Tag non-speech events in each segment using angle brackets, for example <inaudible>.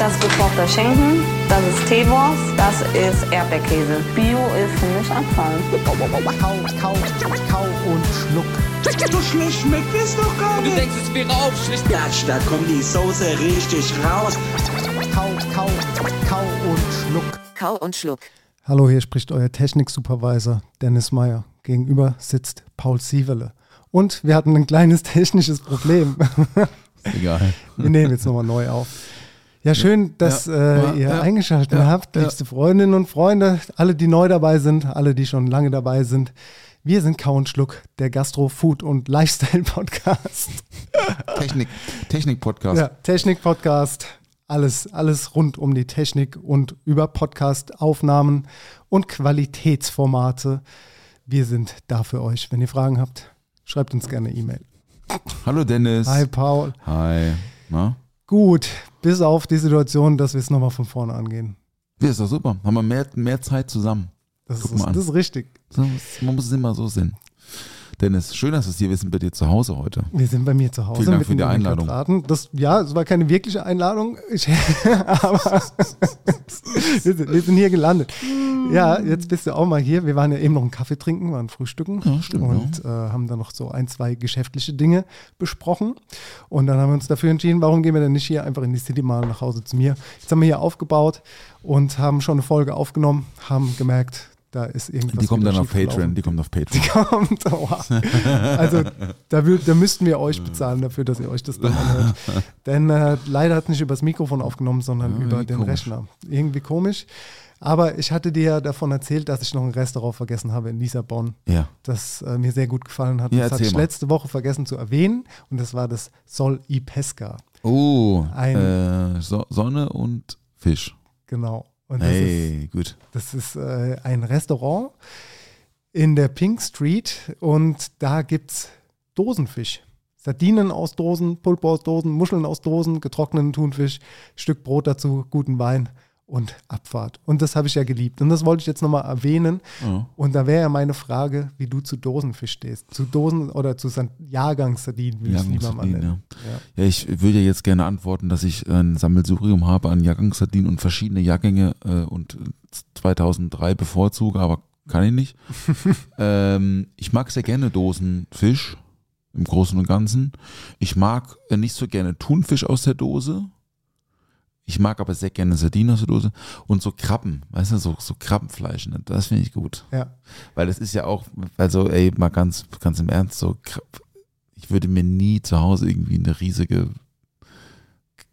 Das ist gekochter Schinken, das ist Teewurst, das ist Erdbeerkäse. Bio ist für mich Abfall. Kau, kau, kau und schluck. So schlecht schmeckt es doch gar Du nicht. denkst, es wäre auch schlecht. Gatsch, da kommt die Soße richtig raus. Kau, kau, kau und schluck. Kau und Schluck. Hallo, hier spricht euer Technik-Supervisor Dennis Meyer. Gegenüber sitzt Paul Sievele. Und wir hatten ein kleines technisches Problem. Egal. wir nehmen jetzt nochmal neu auf. Ja, schön, dass Ja, äh, ihr ja, eingeschaltet ja, habt, liebste Freundinnen und Freunde, alle, die neu dabei sind, alle, die schon lange dabei sind. Wir sind Kau und Schluck, der Gastro, Food und Lifestyle-Podcast. <laughs> Technik, Technik-Podcast. Ja, Technik-Podcast, alles, alles rund um die Technik und über Podcast-Aufnahmen und Qualitätsformate. Wir sind da für euch. Wenn ihr Fragen habt, schreibt uns gerne E-Mail. Hallo Dennis. Hi Paul. Hi. Na? Gut, bis auf die Situation, dass wir es nochmal von vorne angehen. Ja, ist doch super. Haben wir mehr, mehr Zeit zusammen. Das, ist, das ist richtig. Man muss es immer so sehen. Dennis, schön, dass wir es hier wissen bei dir zu Hause heute. Wir sind bei mir zu Hause. Vielen Dank für die Einladung. Quadraten. Das, ja, es war keine wirkliche Einladung, ich, <laughs> aber <laughs> wir, sind, wir sind hier gelandet. Ja, jetzt bist du auch mal hier. Wir waren ja eben noch einen Kaffee trinken, waren frühstücken Ja, stimmt, und äh, haben dann noch so ein, zwei geschäftliche Dinge besprochen. Und dann haben wir uns dafür entschieden, warum gehen wir denn nicht hier einfach in die City mal nach Hause zu mir. Jetzt haben wir hier aufgebaut und haben schon eine Folge aufgenommen, haben gemerkt, da ist irgendwas. Die kommt dann auf. Patreon. Die kommt auf Patreon. kommt. Oha. Also da, da müssten wir euch bezahlen dafür, dass ihr euch das dann anhört. <laughs> Denn äh, leider hat es nicht übers Mikrofon aufgenommen, sondern Ja, über irgendwie den komisch. Rechner. Irgendwie komisch. Aber ich hatte dir ja davon erzählt, dass ich noch ein Restaurant vergessen habe in Lissabon, Ja. das äh, mir sehr gut gefallen hat. Ja, das hatte ich mal. letzte Woche vergessen zu erwähnen und das war das Sol y Pesca. Oh, Ein- äh, so Sonne und Fisch. Genau. Und das ist Hey, gut. Das ist äh, ein Restaurant in der Pink Street und da gibt es Dosenfisch. Sardinen aus Dosen, Pulpo aus Dosen, Muscheln aus Dosen, getrockneten Thunfisch, Stück Brot dazu, guten Wein und Abfahrt. Und das habe ich ja geliebt. Und das wollte ich jetzt nochmal erwähnen. Ja. Und da wäre ja meine Frage, wie du zu Dosenfisch stehst. Zu Dosen oder zu Jahrgangssardinen, wie ich es lieber mal nenne. ja. Ja, ich würde ja jetzt gerne antworten, dass ich ein Sammelsurium habe an Jahrgangssardinen und verschiedene Jahrgänge äh, und 2003 bevorzuge, aber kann ich nicht. <laughs> ähm, ich mag sehr gerne Dosenfisch im Großen und Ganzen. Ich mag äh, nicht so gerne Thunfisch aus der Dose. Ich mag aber sehr gerne Sardinen aus der Dose und so Krabben, weißt du, so, so Krabbenfleisch, ne? das finde ich gut. Ja. Weil das ist ja auch, also ey, mal ganz, ganz im Ernst, so, Krab- ich würde mir nie zu Hause irgendwie eine riesige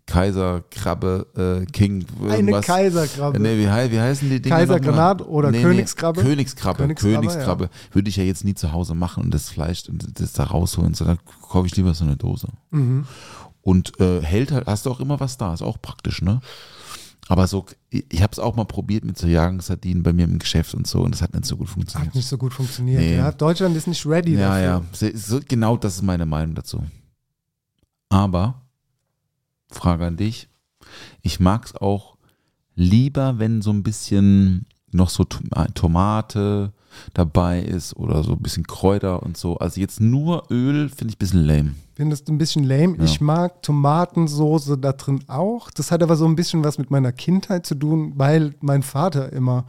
Kaiserkrabbe, äh, King, Eine irgendwas. Kaiserkrabbe. Nee, wie, wie heißen die Dinge? Kaisergranat oder Königskrabbe? Königskrabbe. Königskrabbe, Königskrabbe. Würde ich ja jetzt nie zu Hause machen und das Fleisch und das da rausholen, sondern kaufe ich lieber so eine Dose. Mhm. Und äh, hält halt, hast du auch immer was da, ist auch praktisch, ne? Aber so, ich, habe es auch mal probiert mit so Jahrgangssardinen bei mir im Geschäft und so und das hat nicht so gut funktioniert. Hat nicht so gut funktioniert. Nee. Ja, Deutschland ist nicht ready Ja, dafür. ja. So, genau das ist meine Meinung dazu. Aber, Frage an dich. Ich mag es auch lieber, wenn so ein bisschen noch so Tom- Tomate dabei ist oder so ein bisschen Kräuter und so. Also jetzt nur Öl finde ich ein bisschen lame. Findest du ein bisschen lame? Ja. Ich mag Tomatensoße da drin auch. Das hat aber so ein bisschen was mit meiner Kindheit zu tun, weil mein Vater immer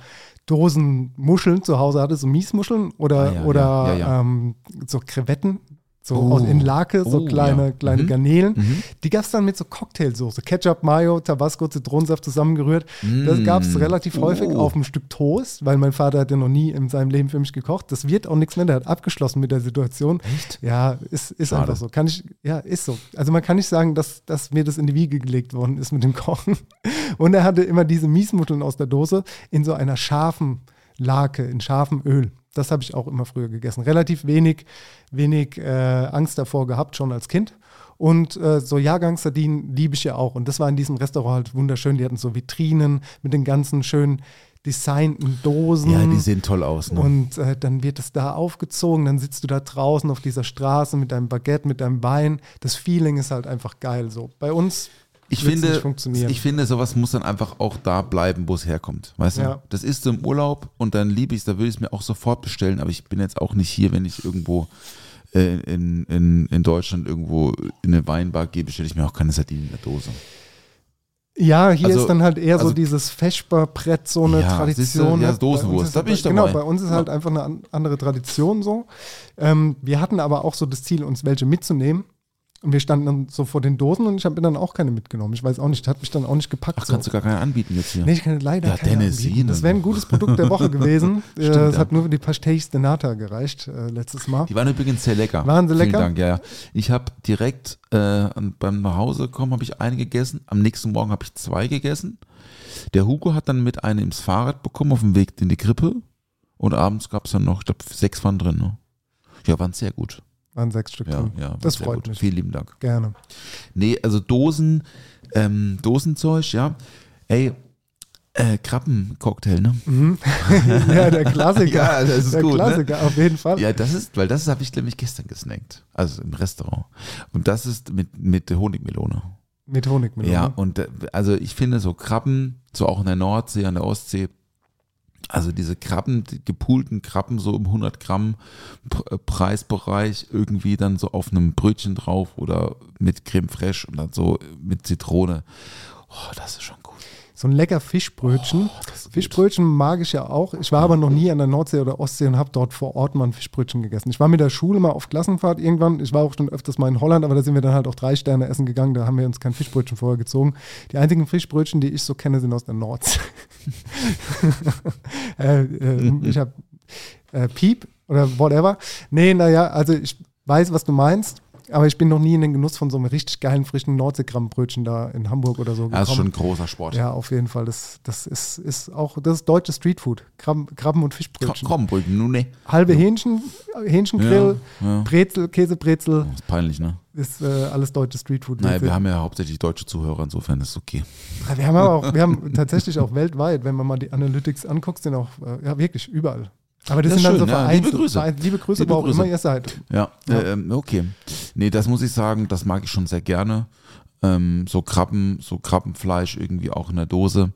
Dosen Muscheln zu Hause hatte, so Miesmuscheln oder, Ah, ja, oder ja. Ähm, so Krevetten, so Oh. aus in Lake, so Oh, kleine, ja. kleine Mhm. Garnelen. Mhm. Die gab es dann mit so Cocktailsoße, Ketchup, Mayo, Tabasco, Zitronensaft zusammengerührt. Das Mm. gab es relativ häufig Oh. auf ein Stück Toast, weil mein Vater hat ja noch nie in seinem Leben für mich gekocht. Das wird auch nichts mehr, der hat abgeschlossen mit der Situation. Echt? Ja, ist, ist Schade. einfach so. Kann ich, ja, ist so. Also man kann nicht sagen, dass, dass mir das in die Wiege gelegt worden ist mit dem Kochen. <laughs> Und er hatte immer diese Miesmuscheln aus der Dose in so einer scharfen Lake in scharfem Öl. Das habe ich auch immer früher gegessen. Relativ wenig, wenig äh, Angst davor gehabt, schon als Kind. Und äh, so Jahrgangssardinen liebe ich ja auch. Und das war in diesem Restaurant halt wunderschön. Die hatten so Vitrinen mit den ganzen schönen designten Dosen. Ja, die sehen toll aus. Ne? Und äh, dann wird es da aufgezogen, dann sitzt du da draußen auf dieser Straße mit deinem Baguette, mit deinem Wein. Das Feeling ist halt einfach geil. So bei uns ich finde, ich finde, sowas muss dann einfach auch da bleiben, wo es herkommt. Weißt Ja. du? Das ist so im Urlaub und dann liebe ich es, da würde ich es mir auch sofort bestellen, aber ich bin jetzt auch nicht hier, wenn ich irgendwo äh, in, in, in Deutschland irgendwo in eine Weinbar gehe, bestelle ich mir auch keine Sardinen in der Dose. Ja, hier Also- ist dann halt eher so also- dieses Feschbarbrett, so eine Ja, du, Tradition. ja, Dosenwurst, da bin ich Genau, dabei. bei uns ist halt einfach eine an- andere Tradition so. Ähm, wir hatten aber auch so das Ziel, uns welche mitzunehmen. Und wir standen dann so vor den Dosen und ich habe mir dann auch keine mitgenommen. Ich weiß auch nicht, hat mich dann auch nicht gepackt. Ach, so. kannst du gar keine anbieten jetzt hier? Nee, ich kann leider Ja, keine Tennessee, anbieten. Das wäre ein gutes Produkt der Woche <laughs> gewesen. äh, Stimmt, es ja. hat nur für die Pastéis de Nata gereicht äh, letztes Mal. Die waren übrigens sehr lecker. Waren sie Vielen lecker? Dank, ja, ja. Ich habe direkt äh, beim Nachhausekommen habe ich eine gegessen. Am nächsten Morgen habe ich zwei gegessen. Der Hugo hat dann mit einem ins Fahrrad bekommen auf dem Weg in die Krippe. Und abends gab es dann noch, ich glaube, sechs waren drin. Ne? Ja, waren sehr gut. Waren sechs Stück Ja, drin. ja, das freut gut. mich. Vielen lieben Dank. Gerne. Nee, also Dosen, ähm, Dosenzeug, ja. Ey, äh, Krabbencocktail, ne? <laughs> ja, der Klassiker. Ja, das ist der gut, ne? Klassiker, auf jeden Fall. Ja, das ist, weil das habe ich nämlich gestern gesnackt. Also im Restaurant. Und das ist mit, mit Honigmelone. Mit Honigmelone. Ja, und äh, also ich finde so Krabben, so auch in der Nordsee, an der Ostsee, also diese Krabben, die gepoolten Krabben so im 100 Gramm äh, Preisbereich irgendwie dann so auf einem Brötchen drauf oder mit Creme fraiche und dann so mit Zitrone. Oh, das ist schon. So ein lecker Fischbrötchen. das ist gut. Fischbrötchen mag ich ja auch. Ich war aber noch nie an der Nordsee oder Ostsee und habe dort vor Ort mal ein Fischbrötchen gegessen. Ich war mit der Schule mal auf Klassenfahrt irgendwann. Ich war auch schon öfters mal in Holland, aber da sind wir dann halt auch drei Sterne essen gegangen. Da haben wir uns kein Fischbrötchen vorher gezogen. Die einzigen Fischbrötchen, die ich so kenne, sind aus der Nordsee. <laughs> <laughs> äh, äh, ich habe äh, Piep oder whatever. Nee, naja, also ich weiß, was du meinst. Aber ich bin noch nie in den Genuss von so einem richtig geilen, frischen Nordseegrammbrötchen da in Hamburg oder so gekommen. Das ist schon ein großer Sport. Ja, auf jeden Fall. Das, das ist, ist auch, das ist deutsches Streetfood. Krabben, Krabben und Fischbrötchen. komm Brötchen, nun ne. Halbe Hähnchen, Hähnchengrill, Ja, ja. Brezel, Käsebrezel, Das ist peinlich, ne? ist äh, alles deutsches Streetfood. Naja, wir haben ja hauptsächlich deutsche Zuhörer, insofern ist es okay. wir haben aber auch, wir haben tatsächlich auch <laughs> weltweit, wenn man mal die Analytics anguckt, sind auch, äh, ja, wirklich überall. Aber das, Das sind dann so schön, ja. vereinzelt- Liebe Grüße. verein- Liebe Grüße, Liebe wo auch Grüße. immer ihr seid. Ja, Ja. Äh, ähm, okay. Nee, das muss ich sagen, das mag ich schon sehr gerne. Ähm, so Krabben, so Krabbenfleisch irgendwie auch in der Dose.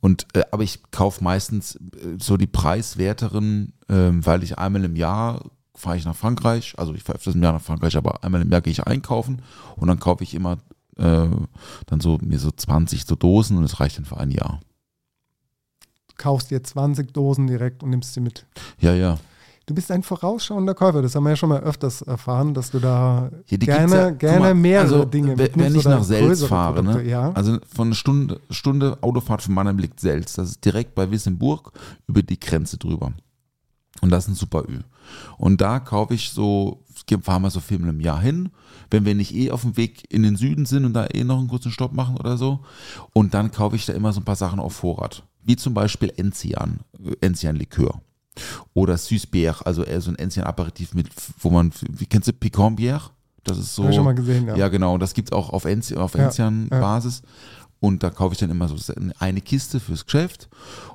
Und äh, aber ich kaufe meistens äh, so die preiswerteren, ähm, weil ich einmal im Jahr fahre ich nach Frankreich, also ich fahre öfters im Jahr nach Frankreich, aber einmal im Jahr gehe ich einkaufen und dann kaufe ich immer äh, dann so mir so 20 so Dosen und es reicht dann für ein Jahr. Kaufst dir 20 Dosen direkt und nimmst sie mit. Ja, ja. Du bist ein vorausschauender Käufer, das haben wir ja schon mal öfters erfahren, dass du da Ja, gerne, ja, gerne mal, mehrere also, Dinge Wenn ich nach Selz fahre, Produkte, ne? ja. also von einer Stunde, Stunde Autofahrt von Mannheim liegt Selz. Das ist direkt bei Wissemburg über die Grenze drüber. Und das ist ein super Öl. Und da kaufe ich so, fahren wir so viermal im Jahr hin, wenn wir nicht eh auf dem Weg in den Süden sind und da eh noch einen kurzen Stopp machen oder so. Und dann kaufe ich da immer so ein paar Sachen auf Vorrat. Wie zum Beispiel Enzian, Enzian-Likör. Oder Süßbier, also eher so ein Enzian-Aperitif mit, wo man, wie kennst du Picon-Bier? Das ist so. Hab ich schon mal gesehen, ja. Ja, genau. Das gibt es auch auf, auf Ja, Enzian-Basis. Und da kaufe ich dann immer so eine Kiste fürs Geschäft.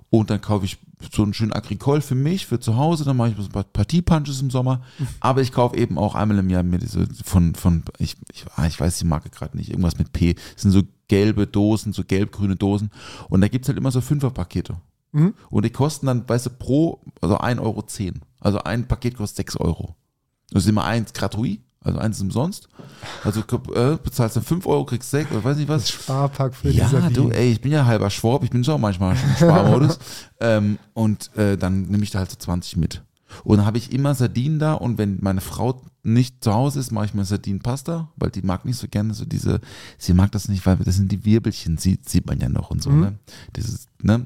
Und dann kaufe ich so einen schönen Agricole für mich, für zu Hause. Dann mache ich so ein paar Partiepunches im Sommer. <laughs> Aber ich kaufe eben auch einmal im Jahr mir diese von, von ich, ich, ah, ich weiß die Marke gerade nicht, irgendwas mit P. Das sind so gelbe Dosen, so gelb-grüne Dosen. Und da gibt es halt immer so Fünferpakete. Mhm. Und die kosten dann, weißt du, pro, also 1,10 Euro. Also ein Paket kostet 6 Euro. Das ist immer eins gratuit, also eins ist umsonst. Also äh, bezahlst du 5 Euro, kriegst 6 oder weiß nicht was. Das Sparpack für Ja, die Sardinen. du, ey, ich bin ja halber Schwab, ich bin schon manchmal im <laughs> Sparmodus. ähm, und äh, dann nehme ich da halt so 20 mit. Und dann habe ich immer Sardinen da und wenn meine Frau nicht zu Hause ist, mache ich mir Sardinenpasta, weil die mag nicht so gerne so diese, sie mag das nicht, weil das sind die Wirbelchen, sieht, sieht man ja noch und so, Mhm. ne? Dieses, ne?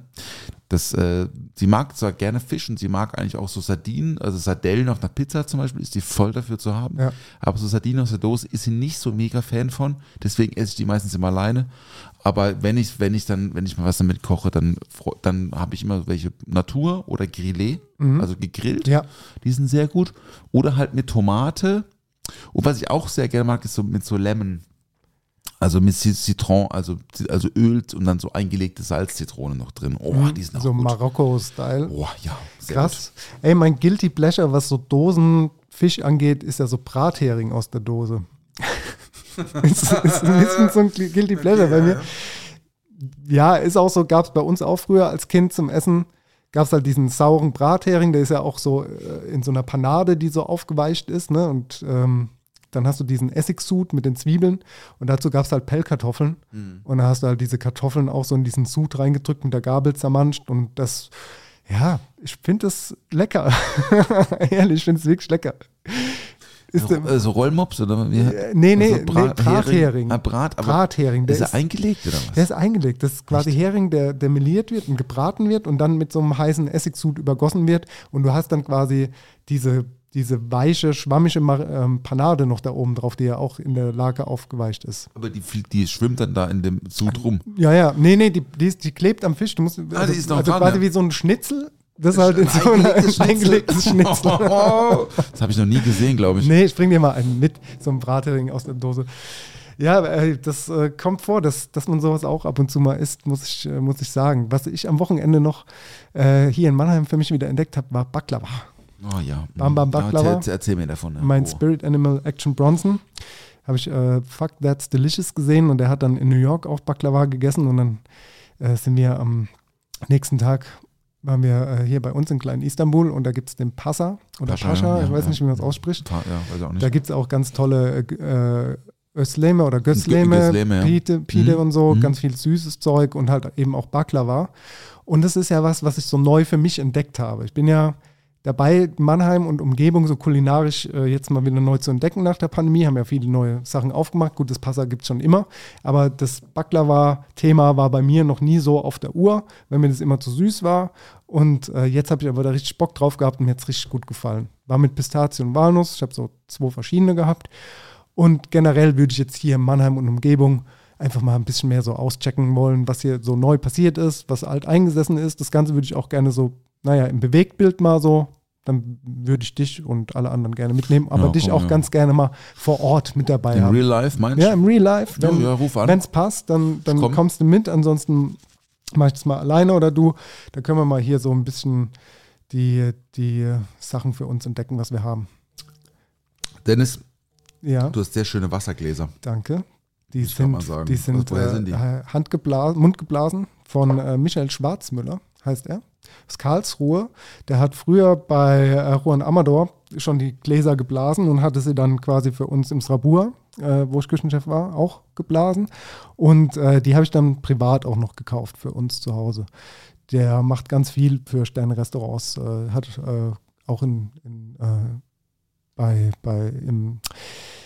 Das, äh, sie mag zwar gerne Fisch und sie mag eigentlich auch so Sardinen, also Sardellen auf einer Pizza zum Beispiel, ist die voll dafür zu haben. Ja. Aber so Sardinen aus der Dose ist sie nicht so mega Fan von, deswegen esse ich die meistens immer alleine. Aber wenn ich, wenn ich dann, wenn ich mal was damit koche, dann, dann habe ich immer welche Natur oder Grillé, also gegrillt. Ja. Die sind sehr gut. Oder halt mit Tomate. Und was ich auch sehr gerne mag, ist so mit so Lemon. Also mit Citron, also, also Öl und dann so eingelegte Salzzitrone noch drin. Oh, die sind auch so gut. Marokko-Style. Oh, ja, Krass. Ey, mein Guilty Pleasure, was so Dosenfisch angeht, ist ja so Brathering aus der Dose. <laughs> ist, ist ein bisschen so ein Guilty Pleasure bei mir. Ja, ist auch so, gab es bei uns auch früher als Kind zum Essen, gab es halt diesen sauren Brathering, der ist ja auch so äh, in so einer Panade, die so aufgeweicht ist, ne? Und ähm, dann hast du diesen Essigsud mit den Zwiebeln und dazu gab es halt Pellkartoffeln. Und da hast du halt diese Kartoffeln auch so in diesen Sud reingedrückt mit der Gabel zermanscht und das, ja, ich finde das lecker. <laughs> Ehrlich, ich finde es wirklich lecker. Ist, gut. Äh, so Rollmops oder wie? Äh, nee, nee, Also Bra- nee, Brathering. Ah, Brat, aber Brathering, der ist er ist- eingelegt oder was? Der ist eingelegt. Das ist quasi Hering, der, der meliert wird und gebraten wird und dann mit so einem heißen Essigsud übergossen wird. Und du hast dann quasi diese, diese weiche, schwammige ähm, Panade noch da oben drauf, die ja auch in der Lake aufgeweicht ist. aber die, die schwimmt dann da in dem Sud rum. Ja, ja. Nee, nee, die, die, ist, die klebt am Fisch. Du musst, also, Ah, die ist noch also dran, quasi ja. wie so ein Schnitzel. Das ist halt in so ein eingelegtes, <laughs> eingelegtes Schnitzel. <laughs> das habe ich noch nie gesehen, glaube ich. Nee, ich bring dir mal einen mit, so ein Brathering aus der Dose. Ja, das äh, kommt vor, dass, dass man sowas auch ab und zu mal isst, muss ich, äh, muss ich sagen. Was ich am Wochenende noch äh, hier in Mannheim für mich wieder entdeckt habe, war Baklava. Oh ja. Bam Bam Ja, Baklava. erzähl, erzähl mir davon. Ja. Mein oh. Spirit Animal Action Bronson. Habe ich äh, Fuck That's Delicious gesehen und der hat dann in New York auch Baklava gegessen und dann äh, sind wir am nächsten Tag waren wir äh, hier bei uns in kleinen Istanbul und da gibt es den Passa oder Pascha, Pascha, ja, ich weiß ja. nicht, wie man es ausspricht. Nicht. Da gibt es auch ganz tolle äh, Özleme oder Götzleme, Götzleme, ja. Pite, Pide Mhm. und so, Mhm. ganz viel süßes Zeug und halt eben auch Baklava. Und das ist ja was, was ich so neu für mich entdeckt habe. Ich bin ja dabei, Mannheim und Umgebung so kulinarisch äh, jetzt mal wieder neu zu entdecken nach der Pandemie. Haben ja viele neue Sachen aufgemacht. Gut, das Passa gibt es schon immer. Aber das Baklava-Thema war bei mir noch nie so auf der Uhr, wenn mir das immer zu süß war. Und äh, jetzt habe ich aber da richtig Bock drauf gehabt und mir hat es richtig gut gefallen. War mit Pistazien und Walnuss. Ich habe so zwei verschiedene gehabt. Und generell würde ich jetzt hier in Mannheim und Umgebung einfach mal ein bisschen mehr so auschecken wollen, was hier so neu passiert ist, was alt eingesessen ist. Das Ganze würde ich auch gerne so, naja, im Bewegtbild mal so. Dann würde ich dich und alle anderen gerne mitnehmen, aber Ja, dich komm, auch ja. ganz gerne mal vor Ort mit dabei In haben. Real Life meinst ja, du? im Real Life. Ja, Wenn ja, ruf an. es passt, dann, dann komm. kommst du mit. Ansonsten mache ich das mal alleine oder du. Da können wir mal hier so ein bisschen die, die Sachen für uns entdecken, was wir haben. Dennis, Ja. du hast sehr schöne Wassergläser. Danke. Die Ich sind, mal sagen, die sind, woher äh, sind die? handgeblasen, mundgeblasen von äh, Michael Schwarzmüller, heißt er. Aus Karlsruhe. Der hat früher bei äh, Juan Amador schon die Gläser geblasen und hatte sie dann quasi für uns im Srabur, äh, wo ich Küchenchef war, auch geblasen. Und äh, die habe ich dann privat auch noch gekauft für uns zu Hause. Der macht ganz viel für Sterne-Restaurants, äh, hat äh, auch in, in, äh, bei, bei im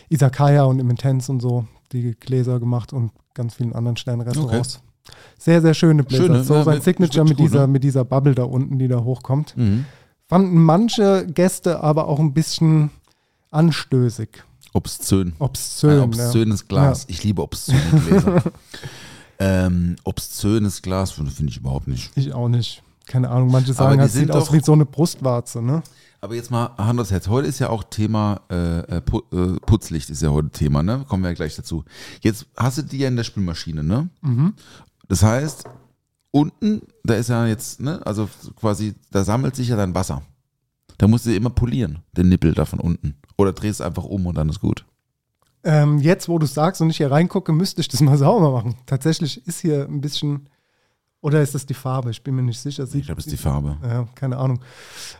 Isakaya und im Intense und so die Gläser gemacht und ganz vielen anderen Sterne-Restaurants. Sehr, sehr schöne Gläser. Schöne, so ja, sein mit- Signature mit gut, dieser, ne? mit dieser Bubble da unten, die da hochkommt. Mhm. Fanden manche Gäste aber auch ein bisschen anstößig. Obszön. Obszön. Ein obszönes Glas. Ich liebe obszöne Gläser. <laughs> ähm, obszönes Glas finde find ich überhaupt nicht. Ja. Ich auch nicht. Keine Ahnung, manche sagen, sind sieht aus wie so eine Brustwarze, ne? Aber jetzt mal Hand aufs Herz. Heute ist ja auch Thema äh, äh, äh, Putzlicht ist ja heute Thema, ne? Kommen wir ja gleich dazu. Jetzt hast du die ja in der Spülmaschine, ne? Mhm. Das heißt, unten, da ist ja jetzt, ne, also quasi, da sammelt sich ja dann Wasser. Da musst du immer polieren, den Nippel da von unten. Oder drehst einfach um und dann ist gut. Ähm, jetzt, wo du sagst und ich hier reingucke, müsste ich das mal <laughs> sauber machen. Tatsächlich ist hier ein bisschen. Oder ist das die Farbe? Ich bin mir nicht sicher. Ich glaube, das ist die Farbe. Ja, keine Ahnung.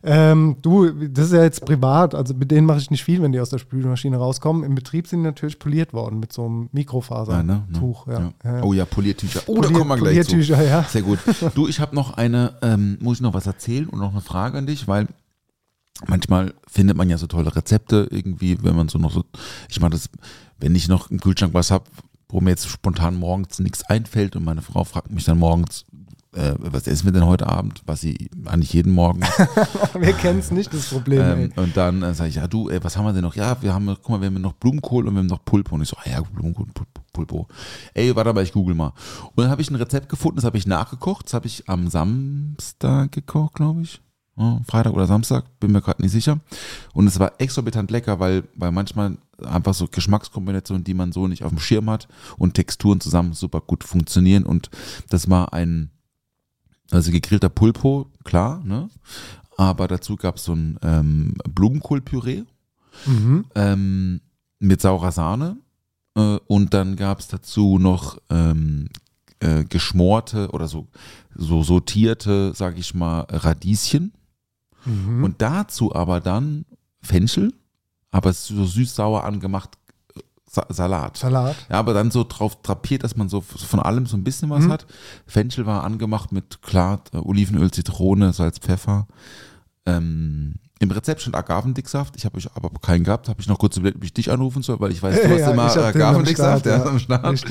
Ähm, du, das ist ja jetzt privat, also mit denen mache ich nicht viel, wenn die aus der Spülmaschine rauskommen. Im Betrieb sind die natürlich poliert worden mit so einem Mikrofasertuch. Ja, ne? Ne? Ja. Ja, ja. Oh ja, Poliertücher. Oh, da Polier- kommen wir gleich zu. Poliertücher, ja. Sehr gut. Du, ich habe noch eine, ähm, muss ich noch was erzählen und noch eine Frage an dich, weil manchmal findet man ja so tolle Rezepte irgendwie, wenn man so noch so, ich mache das, wenn ich noch im Kühlschrank was habe, wo mir jetzt spontan morgens nichts einfällt und meine Frau fragt mich dann morgens, äh, was essen wir denn heute Abend, was sie eigentlich jeden Morgen. <laughs> Wir kennen es nicht, das Problem. Ähm, und dann äh, sage ich, ja du, ey, was haben wir denn noch? Ja, wir haben, guck mal, wir haben noch Blumenkohl und wir haben noch Pulpo. Und ich so, ah ja, Blumenkohl, Pul- Pulpo. Ey, warte mal, ich google mal. Und dann habe ich ein Rezept gefunden, das habe ich nachgekocht. Das habe ich am Samstag gekocht, glaube ich. Ja, Freitag oder Samstag, bin mir gerade nicht sicher. Und es war exorbitant lecker, weil, weil manchmal einfach so Geschmackskombinationen, die man so nicht auf dem Schirm hat und Texturen zusammen super gut funktionieren. Und das war ein, also gegrillter Pulpo, klar, ne? Aber dazu gab es so ein ähm, Blumenkohlpüree Mhm. ähm, mit saurer Sahne. Äh, und dann gab es dazu noch ähm, äh, geschmorte oder so, so sortierte, sag ich mal, Radieschen. Mhm. Und dazu aber dann Fenchel, aber so süß-sauer angemacht äh, Sa Salat. Salat. Ja, aber dann so drauf drapiert, dass man so von allem so ein bisschen was Mhm. hat. Fenchel war angemacht mit klar äh, Olivenöl, Zitrone, Salz, Pfeffer. Ähm, Im Rezept stand Agavendicksaft. Ich habe aber keinen gehabt. Habe ich noch kurz überlegt, ob ich dich anrufen soll, weil ich weiß, du <laughs> hast Ja, immer den am Agavendicksaft Start, ja, am Start.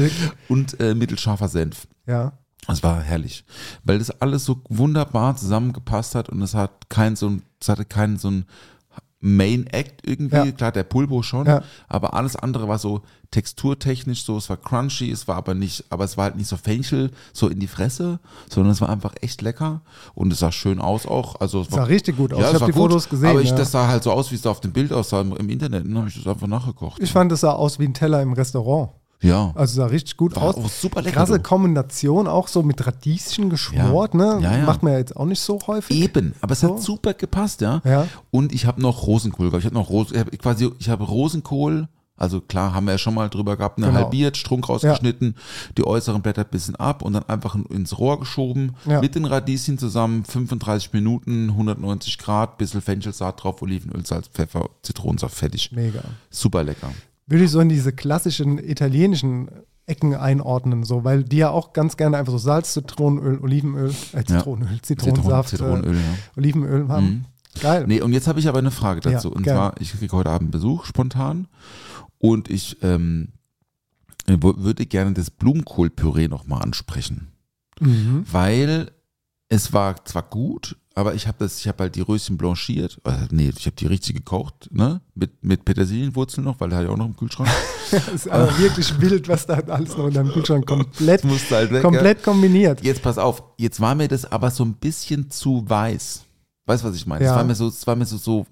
Und äh, mittelscharfer Senf. Ja. Das war herrlich, weil das alles so wunderbar zusammengepasst hat und es hat kein so ein, es hatte keinen so ein Main Act irgendwie, Ja. klar der Pulbo schon, Ja. aber alles andere war so texturtechnisch so, es war crunchy, es war aber nicht, aber es war halt nicht so Fenchel, so in die Fresse, sondern es war einfach echt lecker und es sah schön aus auch, also es Sah richtig gut aus. Ja, Ich es hab war die gut, Fotos gesehen, Aber ich, ja. das sah halt so aus, wie es da auf dem Bild aussah im, im Internet, dann habe ich das einfach nachgekocht. Ich fand, es sah aus wie ein Teller im Restaurant. Ja. Also sah richtig gut War aus. auch super lecker, Krasse du. Kombination, auch so mit Radieschen geschmort, Ja. ne? Ja, ja. Macht man ja jetzt auch nicht so häufig. Eben, aber es So. hat super gepasst, ja. Ja. Und ich habe noch Rosenkohl gehabt. Ich habe noch Ros ich hab quasi, ich habe Rosenkohl, also klar, haben wir ja schon mal drüber gehabt, eine Genau. halbiert, Strunk rausgeschnitten, die äußeren Blätter ein bisschen ab und dann einfach in- ins Rohr geschoben, mit den Radieschen zusammen, 35 Minuten, 190 Grad, bisschen Fenchelsaat drauf, Olivenöl, Salz, Pfeffer, Zitronensaft, fertig. Mega. Super lecker. Würde ich so in diese klassischen italienischen Ecken einordnen, so, weil die ja auch ganz gerne einfach so Salz, Zitronenöl, Olivenöl, äh, Zitronenöl, Zitronensaft, Zitron- Zitronenöl, äh, ja. Olivenöl haben. Mhm. Geil. Nee, und jetzt habe ich aber eine Frage dazu. Ja, und gerne. zwar, ich kriege heute Abend Besuch spontan und ich ähm, wo- würde gerne das Blumenkohlpüree nochmal ansprechen. Mhm. Weil es war zwar gut, aber ich habe das, ich habe halt die Röschen blanchiert. Äh, nee, ich habe die richtig gekocht, ne? Mit, mit Petersilienwurzeln noch, weil der hat ja auch noch im Kühlschrank. <laughs> Das ist aber wirklich wild, was da alles noch in deinem Kühlschrank <laughs> komplett, halt weg, komplett kombiniert. Jetzt pass auf, jetzt war mir das aber so ein bisschen zu weiß. Weißt du, was ich meine? Es Ja. war mir so, es war mir so, so,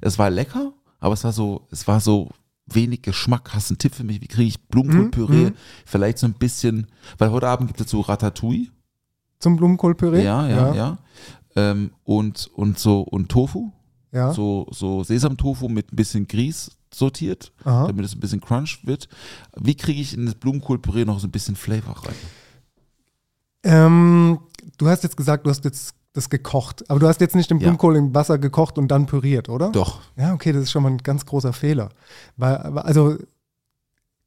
es war lecker, aber es war so, es war so wenig Geschmack. Hast du einen Tipp für mich? Wie kriege ich Blumenkohlpüree? Mhm. Vielleicht so ein bisschen, weil heute Abend gibt es so Ratatouille. Zum Blumenkohlpüree? Ja, ja, ja. Ähm, und, und so, und Tofu. ja. So, so Sesamtofu mit ein bisschen Grieß sortiert, Aha. damit es ein bisschen crunch wird. Wie kriege ich in das Blumenkohlpüree noch so ein bisschen Flavor rein? Ähm, du hast jetzt gesagt, du hast jetzt das gekocht, aber du hast jetzt nicht den Ja. Blumenkohl im Wasser gekocht und dann püriert, oder? Doch. Ja, okay, das ist schon mal ein ganz großer Fehler. Weil, also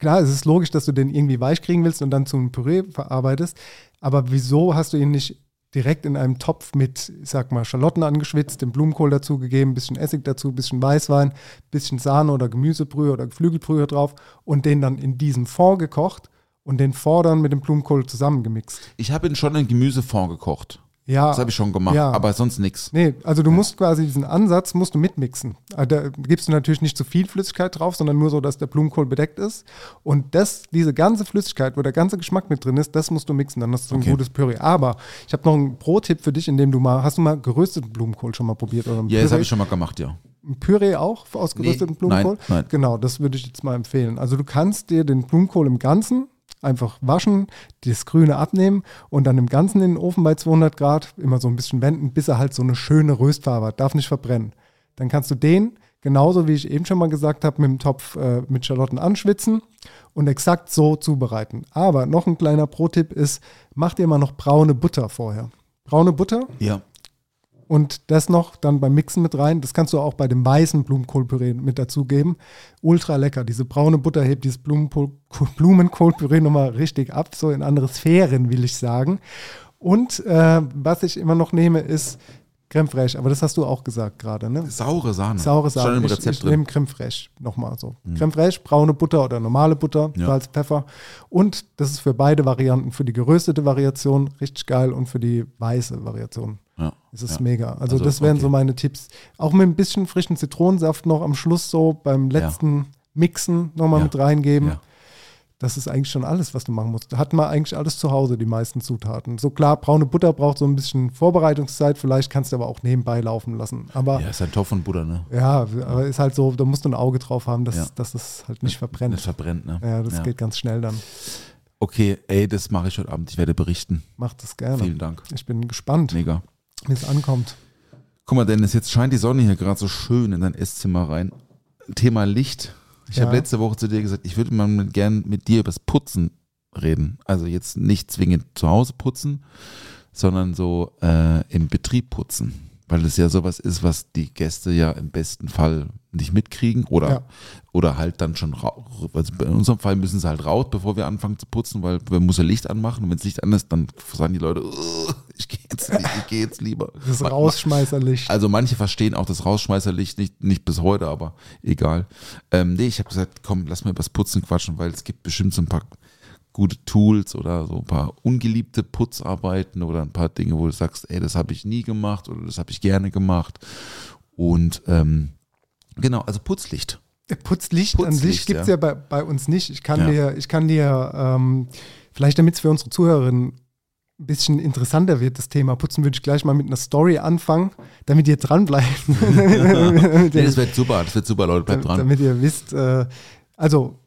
klar, es ist logisch, dass du den irgendwie weich kriegen willst und dann zum Püree verarbeitest, aber wieso hast du ihn nicht direkt in einem Topf mit, ich sag mal, Schalotten angeschwitzt, den Blumenkohl dazugegeben, bisschen Essig dazu, bisschen Weißwein, bisschen Sahne oder Gemüsebrühe oder Geflügelbrühe drauf und den dann in diesem Fond gekocht und den Fond dann mit dem Blumenkohl zusammengemixt. Ich habe ihn schon in Gemüsefond gekocht. Ja, Das habe ich schon gemacht, Ja. aber sonst nichts. Nee, also du musst quasi diesen Ansatz musst du mitmixen. Also Da gibst du natürlich nicht zu viel Flüssigkeit drauf, sondern nur so, dass der Blumenkohl bedeckt ist. Und das, diese ganze Flüssigkeit, wo der ganze Geschmack mit drin ist, das musst du mixen, dann hast du Okay. ein gutes Püree. Aber ich habe noch einen Pro-Tipp für dich, in dem du mal, hast du mal gerösteten Blumenkohl schon mal probiert? Oder Ja, das Püree? habe ich schon mal gemacht, ja. Ein Püree auch aus gerösteten Nee, Blumenkohl? nein, nein. Genau, das würde ich jetzt mal empfehlen. Also du kannst dir den Blumenkohl im Ganzen einfach waschen, das Grüne abnehmen und dann im Ganzen in den Ofen bei 200 Grad immer so ein bisschen wenden, bis er halt so eine schöne Röstfarbe hat, darf nicht verbrennen. Dann kannst du den, genauso wie ich eben schon mal gesagt habe, mit dem Topf äh, mit Schalotten anschwitzen und exakt so zubereiten. Aber noch ein kleiner Pro-Tipp ist, mach dir mal noch braune Butter vorher. Braune Butter Ja. Und das noch dann beim Mixen mit rein. Das kannst du auch bei dem weißen Blumenkohlpüree mit dazugeben. Ultra lecker. Diese braune Butter hebt dieses Blumenkohl Blumenkohlpüree nochmal richtig ab, so in andere Sphären, will ich sagen. Und äh, was ich immer noch nehme, ist Creme fraiche, aber das hast du auch gesagt gerade, ne? Saure Sahne. Saure Sahne. im Ich, Rezept ich drin. nehme Creme fraiche nochmal so. Creme fraiche, braune Butter oder normale Butter, Ja. Salz, Pfeffer. Und das ist für beide Varianten, für die geröstete Variation richtig geil und für die weiße Variation. Ja. Es ist ja. mega. Also, Also, das wären okay. so meine Tipps. Auch mit ein bisschen frischen Zitronensaft noch am Schluss so beim letzten Mixen nochmal Ja. mit reingeben. Ja. Das ist eigentlich schon alles, was du machen musst. Hat man eigentlich alles zu Hause, die meisten Zutaten. So klar, braune Butter braucht so ein bisschen Vorbereitungszeit, vielleicht kannst du aber auch nebenbei laufen lassen. Aber Ja, ist ein Topf von Butter, ne? ja, aber ist halt so, da musst du ein Auge drauf haben, dass, Ja. dass es halt nicht verbrennt. Nicht verbrennt, ne? ja, das geht ganz schnell dann. Okay, ey, das mache ich heute Abend. Ich werde berichten. Mach das gerne. Vielen Dank. Ich bin gespannt, Mega. Wie es ankommt. Guck mal, Dennis, jetzt scheint die Sonne hier gerade so schön in dein Esszimmer rein. Thema Licht. Ich Ja. habe letzte Woche zu dir gesagt, ich würde mal mit, gern mit dir übers Putzen reden. Also jetzt nicht zwingend zu Hause putzen, sondern so äh, im Betrieb putzen. Weil das ja sowas ist, was die Gäste ja im besten Fall nicht mitkriegen oder, Ja. oder halt dann schon raus. Also in unserem Fall müssen sie halt raus, bevor wir anfangen zu putzen, weil wir müssen Licht anmachen. Und wenn das Licht an ist, dann sagen die Leute, "Ugh, ich gehe jetzt, ich geh jetzt lieber. <laughs> Das Rausschmeißerlicht. Also manche verstehen auch das Rausschmeißerlicht nicht, nicht bis heute, aber egal. Ähm, nee, ich habe gesagt, komm, lass mal über das Putzen quatschen, weil es gibt bestimmt so ein paar gute Tools oder so ein paar ungeliebte Putzarbeiten oder ein paar Dinge, wo du sagst, ey, das habe ich nie gemacht oder das habe ich gerne gemacht. Und ähm, genau, also Putzlicht. Putzlicht, an Putzlicht, sich gibt es ja. ja, bei, bei uns nicht. Ich kann Ja. dir, ich kann dir, ähm, vielleicht damit es für unsere Zuhörerinnen ein bisschen interessanter wird, das Thema Putzen, würde ich gleich mal mit einer Story anfangen, damit ihr dranbleibt. <laughs> Nee, das wird super, das wird super, Leute, bleibt dran. damit ihr wisst, äh, also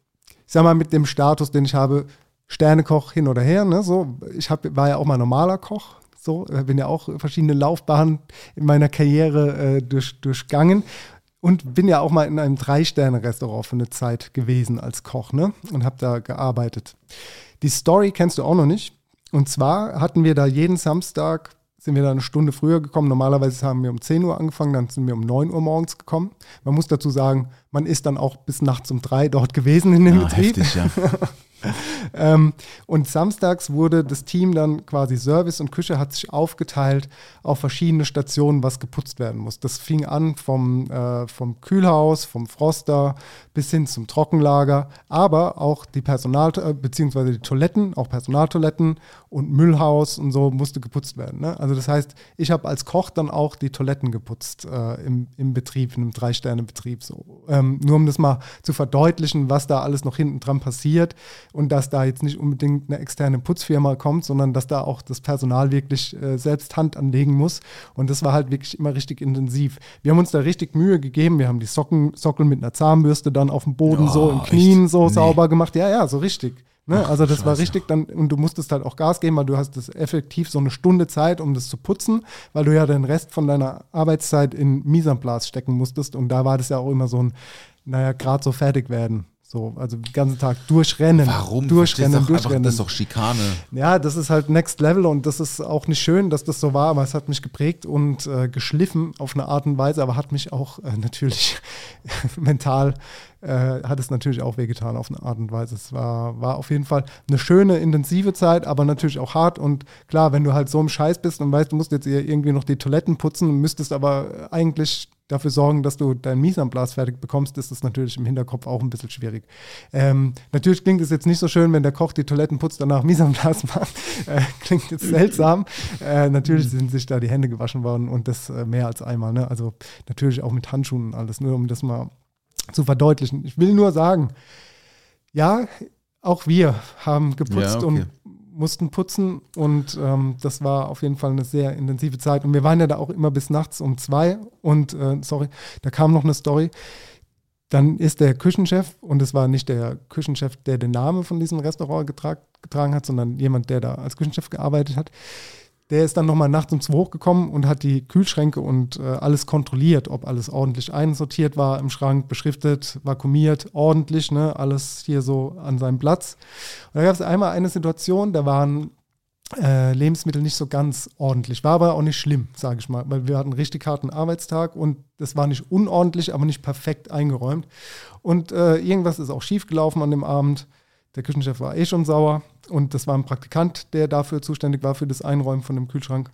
ich sag mal, mit dem Status, den ich habe, Sternekoch hin oder her, ne, so, ich hab, war ja auch mal normaler Koch, so, äh, bin ja auch verschiedene Laufbahnen in meiner Karriere äh, durch, durchgangen und bin ja auch mal in einem Drei-Sterne-Restaurant für eine Zeit gewesen als Koch, ne, und habe da gearbeitet. Die Story kennst du auch noch nicht. Und zwar hatten wir da jeden Samstag, sind wir da eine Stunde früher gekommen. Normalerweise haben wir um 10 Uhr angefangen, dann sind wir um 9 Uhr morgens gekommen. Man muss dazu sagen, man ist dann auch bis nachts um 3 dort gewesen in dem Ja, Betrieb. heftig, ja. <laughs> <laughs> Ähm, und samstags wurde das Team dann quasi Service und Küche hat sich aufgeteilt auf verschiedene Stationen, was geputzt werden muss. Das fing an vom, äh, vom Kühlhaus, vom Froster bis hin zum Trockenlager, aber auch die Personal, äh, beziehungsweise die Toiletten, auch Personaltoiletten und Müllhaus und so musste geputzt werden. Ne? Also das heißt, ich habe als Koch dann auch die Toiletten geputzt äh, im, im Betrieb, in einem Drei-Sterne-Betrieb. So. Ähm, nur um das mal zu verdeutlichen, was da alles noch hinten dran passiert und dass da jetzt nicht unbedingt eine externe Putzfirma kommt, sondern dass da auch das Personal wirklich äh, selbst Hand anlegen muss. Und das war halt wirklich immer richtig intensiv. Wir haben uns da richtig Mühe gegeben. Wir haben die Socken, Sockel mit einer Zahnbürste dann auf dem Boden Ja, so im echt? Knien so Nee. sauber gemacht. Ja, ja, so richtig. Ne? Ach, also das war Scheiße. richtig dann, und du musstest halt auch Gas geben, weil du hast das effektiv so eine Stunde Zeit, um das zu putzen, weil du ja den Rest von deiner Arbeitszeit in Mise en place stecken musstest. Und da war das ja auch immer so ein, naja, gerade so fertig werden. So, also den ganzen Tag durchrennen. Warum? Durchrennen, Verstehst du? Einfach, durchrennen. Das ist doch Schikane. Ja, das ist halt Next Level und das ist auch nicht schön, dass das so war, aber es hat mich geprägt und äh, geschliffen auf eine Art und Weise, aber hat mich auch äh, natürlich <laughs> mental, äh, hat es natürlich auch wehgetan auf eine Art und Weise. Es war, war auf jeden Fall eine schöne, intensive Zeit, aber natürlich auch hart und klar, wenn du halt so im Scheiß bist und weißt, du musst jetzt irgendwie noch die Toiletten putzen müsstest aber eigentlich dafür sorgen, dass du dein Mise fertig bekommst, ist das natürlich im Hinterkopf auch ein bisschen schwierig. Ähm, natürlich klingt es jetzt nicht so schön, wenn der Koch die Toiletten putzt, danach Mise macht. <laughs> Äh, klingt jetzt seltsam. Äh, natürlich sind sich da die Hände gewaschen worden und das äh, mehr als einmal. Ne? Also natürlich auch mit Handschuhen und alles, nur um das mal zu verdeutlichen. Ich will nur sagen, ja, auch wir haben geputzt Ja, okay. und mussten putzen und ähm, das war auf jeden Fall eine sehr intensive Zeit. Und wir waren ja da auch immer bis nachts um zwei und äh, sorry, da kam noch eine Story. Dann ist der Küchenchef, und es war nicht der Küchenchef, der den Namen von diesem Restaurant getrag, getragen hat, sondern jemand, der da als Küchenchef gearbeitet hat. Der ist dann nochmal nachts um zwei hochgekommen und hat die Kühlschränke und äh, alles kontrolliert, ob alles ordentlich einsortiert war im Schrank, beschriftet, vakuumiert, ordentlich, ne, alles hier so an seinem Platz. Und da gab es einmal eine Situation, da waren äh, Lebensmittel nicht so ganz ordentlich. War aber auch nicht schlimm, sage ich mal, weil wir hatten einen richtig harten Arbeitstag und das war nicht unordentlich, aber nicht perfekt eingeräumt. Und äh, irgendwas ist auch schief gelaufen an dem Abend. Der Küchenchef war eh schon sauer. Und das war ein Praktikant, der dafür zuständig war, für das Einräumen von dem Kühlschrank.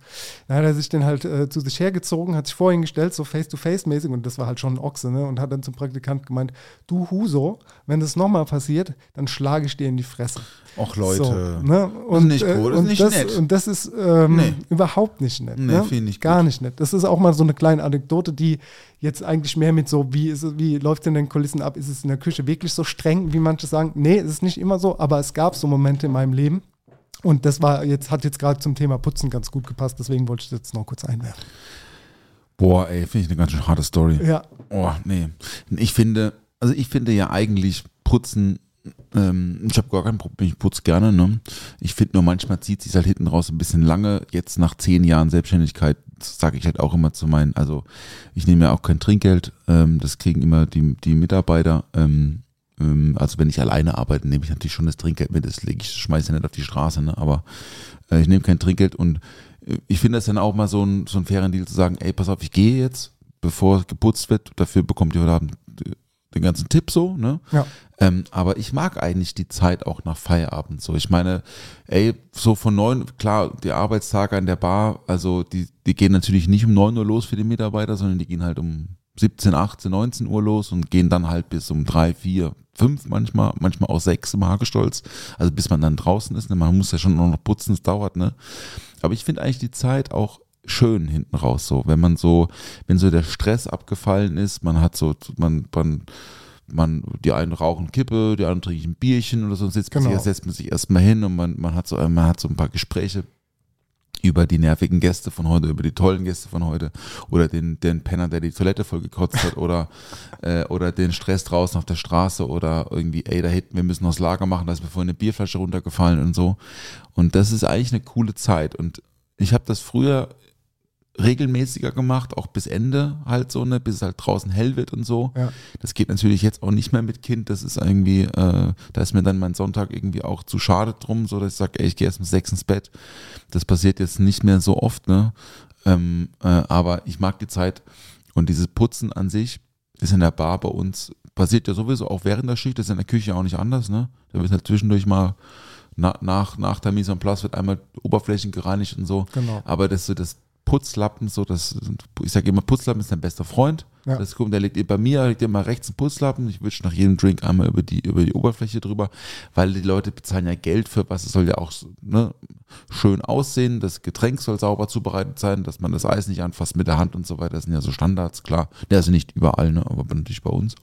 Dann hat er sich den halt äh, zu sich hergezogen, hat sich vor ihn gestellt, so face-to-face-mäßig und das war halt schon ein Ochse, ne? und hat dann zum Praktikant gemeint, du Huso, wenn das nochmal passiert, dann schlage ich dir in die Fresse. Och Leute. So, ne? und, nicht äh, cool, das ist nicht das, nett. Und das ist ähm, Nee. überhaupt nicht nett. Nee, ne? finde ich Gar gut. nicht nett. Das ist auch mal so eine kleine Anekdote, die jetzt eigentlich mehr mit so, wie, ist, wie läuft es in den Kulissen ab? Ist es in der Küche wirklich so streng, wie manche sagen? Nee, es ist nicht immer so, aber es gab so Momente in meinem Leben. Und das war jetzt, hat jetzt gerade zum Thema Putzen ganz gut gepasst, deswegen wollte ich das jetzt noch kurz einwerfen. Boah, ey, finde ich eine ganz schön harte Story. Ja, Oh, nee. Ich finde, also ich finde ja eigentlich Putzen, ähm, ich habe gar kein Problem, ich putze gerne, ne? Ich finde nur manchmal zieht sich halt hinten raus ein bisschen lange. Jetzt nach zehn Jahren Selbstständigkeit sage ich halt auch immer zu meinen, also ich nehme ja auch kein Trinkgeld, ähm, das kriegen immer die, die Mitarbeiter. Ähm, also wenn ich alleine arbeite, nehme ich natürlich schon das Trinkgeld mit, das lege ich, schmeiße ja nicht auf die Straße, ne? Aber äh, ich nehme kein Trinkgeld und äh, ich finde das dann auch mal so ein, so ein fairen Deal zu sagen, ey, pass auf, ich gehe jetzt, bevor geputzt wird, dafür bekommt ihr heute Abend den ganzen Tipp so, ne? ja. Ähm, aber ich mag eigentlich die Zeit auch nach Feierabend so. Ich meine, ey, so von neun, klar, die Arbeitstage an der Bar, also die, die gehen natürlich nicht um neun Uhr los für die Mitarbeiter, sondern die gehen halt um 17, 18, 19 Uhr los und gehen dann halt bis um drei, vier, fünf manchmal, manchmal auch sechs im Hagestolz. Also bis man dann draußen ist. Ne? Man muss ja schon noch putzen, es dauert, ne? Aber ich finde eigentlich die Zeit auch schön hinten raus, so, wenn man so, wenn so der Stress abgefallen ist, man hat so, man, man, man, die einen rauchen Kippe, die anderen trinken ein Bierchen oder so, und setzt man Genau. sich, setzt man sich erstmal hin und man, man hat so, man hat so ein paar Gespräche über die nervigen Gäste von heute, über die tollen Gäste von heute oder den, den Penner, der die Toilette voll gekotzt hat oder, <laughs> äh, oder den Stress draußen auf der Straße oder irgendwie, ey, da hinten, wir müssen noch das Lager machen, da ist mir vorhin eine Bierflasche runtergefallen und so. Und das ist eigentlich eine coole Zeit und ich habe das früher regelmäßiger gemacht, auch bis Ende halt so, ne, bis es halt draußen hell wird und so. Ja. Das geht natürlich jetzt auch nicht mehr mit Kind. Das ist irgendwie, äh, da ist mir dann mein Sonntag irgendwie auch zu schade drum, so dass ich sage, ey, ich gehe erst um sechs ins Bett. Das passiert jetzt nicht mehr so oft, ne? Ähm, äh, aber ich mag die Zeit und dieses Putzen an sich ist in der Bar bei uns, passiert ja sowieso auch während der Schicht, das ist in der Küche auch nicht anders, ne? Da wird halt zwischendurch mal na, nach, nach der Mise en place wird einmal Oberflächen gereinigt und so. Genau. Aber das so das Putzlappen, so das, ich sage immer, Putzlappen ist dein bester Freund. Ja. Das kommt, der liegt bei mir, liegt immer rechts ein Putzlappen. Ich wische nach jedem Drink einmal über die, über die Oberfläche drüber, weil die Leute bezahlen ja Geld für was. Es soll ja auch ne, schön aussehen. Das Getränk soll sauber zubereitet sein, dass man das Eis nicht anfasst mit der Hand und so weiter. Das sind ja so Standards, klar. Der ist nicht überall, ne, aber natürlich bei uns.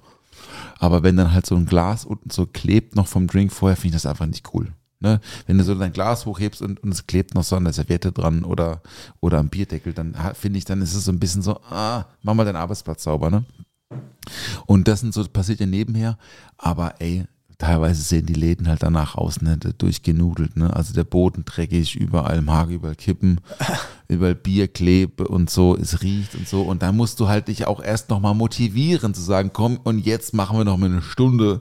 Aber wenn dann halt so ein Glas unten so klebt noch vom Drink vorher, finde ich das einfach nicht cool. Ne? Wenn du so dein Glas hochhebst und, und es klebt noch so an der Serviette dran oder, oder am Bierdeckel, dann finde ich, dann ist es so ein bisschen so, ah, mach mal deinen Arbeitsplatz sauber, ne? Und das sind so, passiert ja nebenher, aber ey, teilweise sehen die Läden halt danach aus, ne, durchgenudelt, ne? Also der Boden dreckig, überall Hage, überall Kippen, <laughs> überall Bierklebe und so, es riecht und so. Und da musst du halt dich auch erst nochmal motivieren zu sagen, komm, und jetzt machen wir noch mal eine Stunde,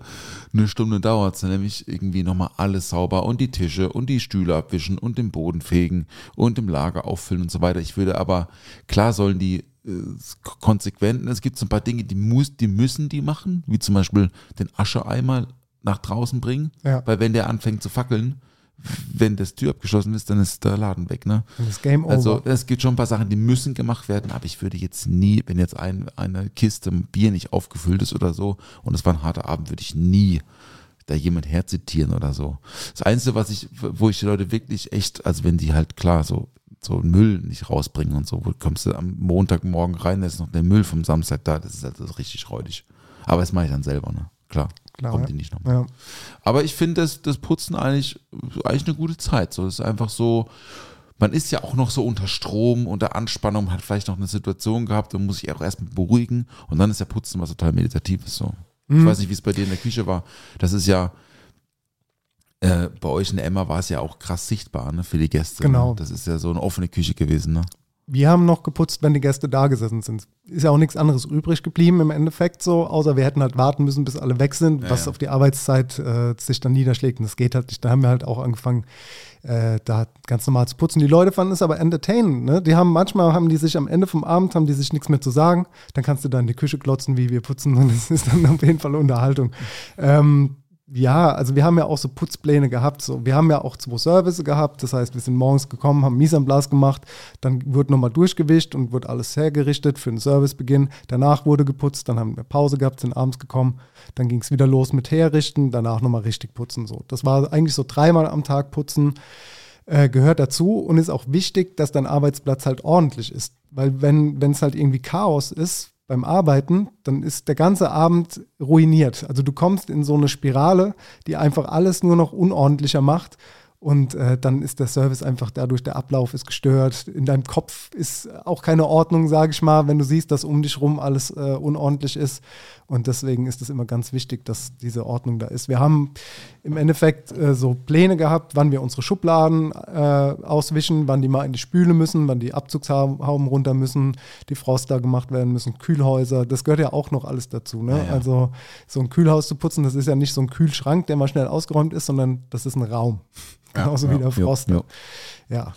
eine Stunde dauert es, nämlich irgendwie nochmal alles sauber und die Tische und die Stühle abwischen und den Boden fegen und im Lager auffüllen und so weiter. Ich würde aber, klar sollen die äh, konsequent, es gibt so ein paar Dinge, die, muss, die müssen die machen, wie zum Beispiel den Ascheeimer nach draußen bringen, Ja. weil wenn der anfängt zu fackeln, wenn das Tür abgeschlossen ist, dann ist der Laden weg, ne? Ist Game Over. Also es gibt schon ein paar Sachen, die müssen gemacht werden, aber ich würde jetzt nie, wenn jetzt ein, eine Kiste Bier nicht aufgefüllt ist oder so und es war ein harter Abend, würde ich nie da jemand herzitieren oder so. Das Einzige, was ich, wo ich die Leute wirklich echt, also wenn die halt klar so so Müll nicht rausbringen und so, wo kommst du am Montagmorgen rein, da ist noch der Müll vom Samstag da, das ist halt das ist richtig räudig. Aber das mache ich dann selber, ne? Klar, Klar, kommt ja. die nicht nochmal. ja. Aber ich finde das, das Putzen eigentlich, eigentlich eine gute Zeit. So, das ist einfach so, man ist ja auch noch so unter Strom, unter Anspannung, hat vielleicht noch eine Situation gehabt und muss sich auch erstmal beruhigen. Und dann ist ja Putzen was total Meditatives. So. Ich weiß nicht, wie es bei dir in der Küche war. Das ist ja, äh, bei euch in der Emma war es ja auch krass sichtbar ne, für die Gäste. Genau. Ne? Das ist ja so eine offene Küche gewesen. Ne? Wir haben noch geputzt, wenn die Gäste da gesessen sind. Ist ja auch nichts anderes übrig geblieben im Endeffekt so, außer wir hätten halt warten müssen, bis alle weg sind, Ja, was ja. auf die Arbeitszeit äh, sich dann niederschlägt. Und das geht halt nicht. Da haben wir halt auch angefangen, äh, da ganz normal zu putzen. Die Leute fanden es aber entertainend. Ne? Die haben manchmal haben die sich am Ende vom Abend haben die sich nichts mehr zu sagen. Dann kannst du da in die Küche glotzen, wie wir putzen <laughs> und es ist dann auf jeden Fall Unterhaltung. Ähm, Ja, also wir haben ja auch so Putzpläne gehabt. So. Wir haben ja auch zwei Services gehabt. Das heißt, wir sind morgens gekommen, haben Mise gemacht, dann wird nochmal durchgewischt und wird alles hergerichtet für den Servicebeginn. Danach wurde geputzt, dann haben wir Pause gehabt, sind abends gekommen. Dann ging es wieder los mit Herrichten, danach nochmal richtig putzen. So. Das war eigentlich so dreimal am Tag putzen. Äh, gehört dazu und ist auch wichtig, dass dein Arbeitsplatz halt ordentlich ist. Weil wenn es halt irgendwie Chaos ist, beim Arbeiten, dann ist der ganze Abend ruiniert. Also du kommst in so eine Spirale, die einfach alles nur noch unordentlicher macht und äh, dann ist der Service einfach dadurch, der Ablauf ist gestört. In deinem Kopf ist auch keine Ordnung, sage ich mal, wenn du siehst, dass um dich rum alles äh, unordentlich ist. Und deswegen ist es immer ganz wichtig, dass diese Ordnung da ist. Wir haben im Endeffekt äh, so Pläne gehabt, wann wir unsere Schubladen äh, auswischen, wann die mal in die Spüle müssen, wann die Abzugshauben runter müssen, die Froster gemacht werden müssen, Kühlhäuser. Das gehört ja auch noch alles dazu. Ne? Ja, ja. Also so ein Kühlhaus zu putzen, das ist ja nicht so ein Kühlschrank, der mal schnell ausgeräumt ist, sondern das ist ein Raum. Genauso ja, wie der Frost. ja. Ja.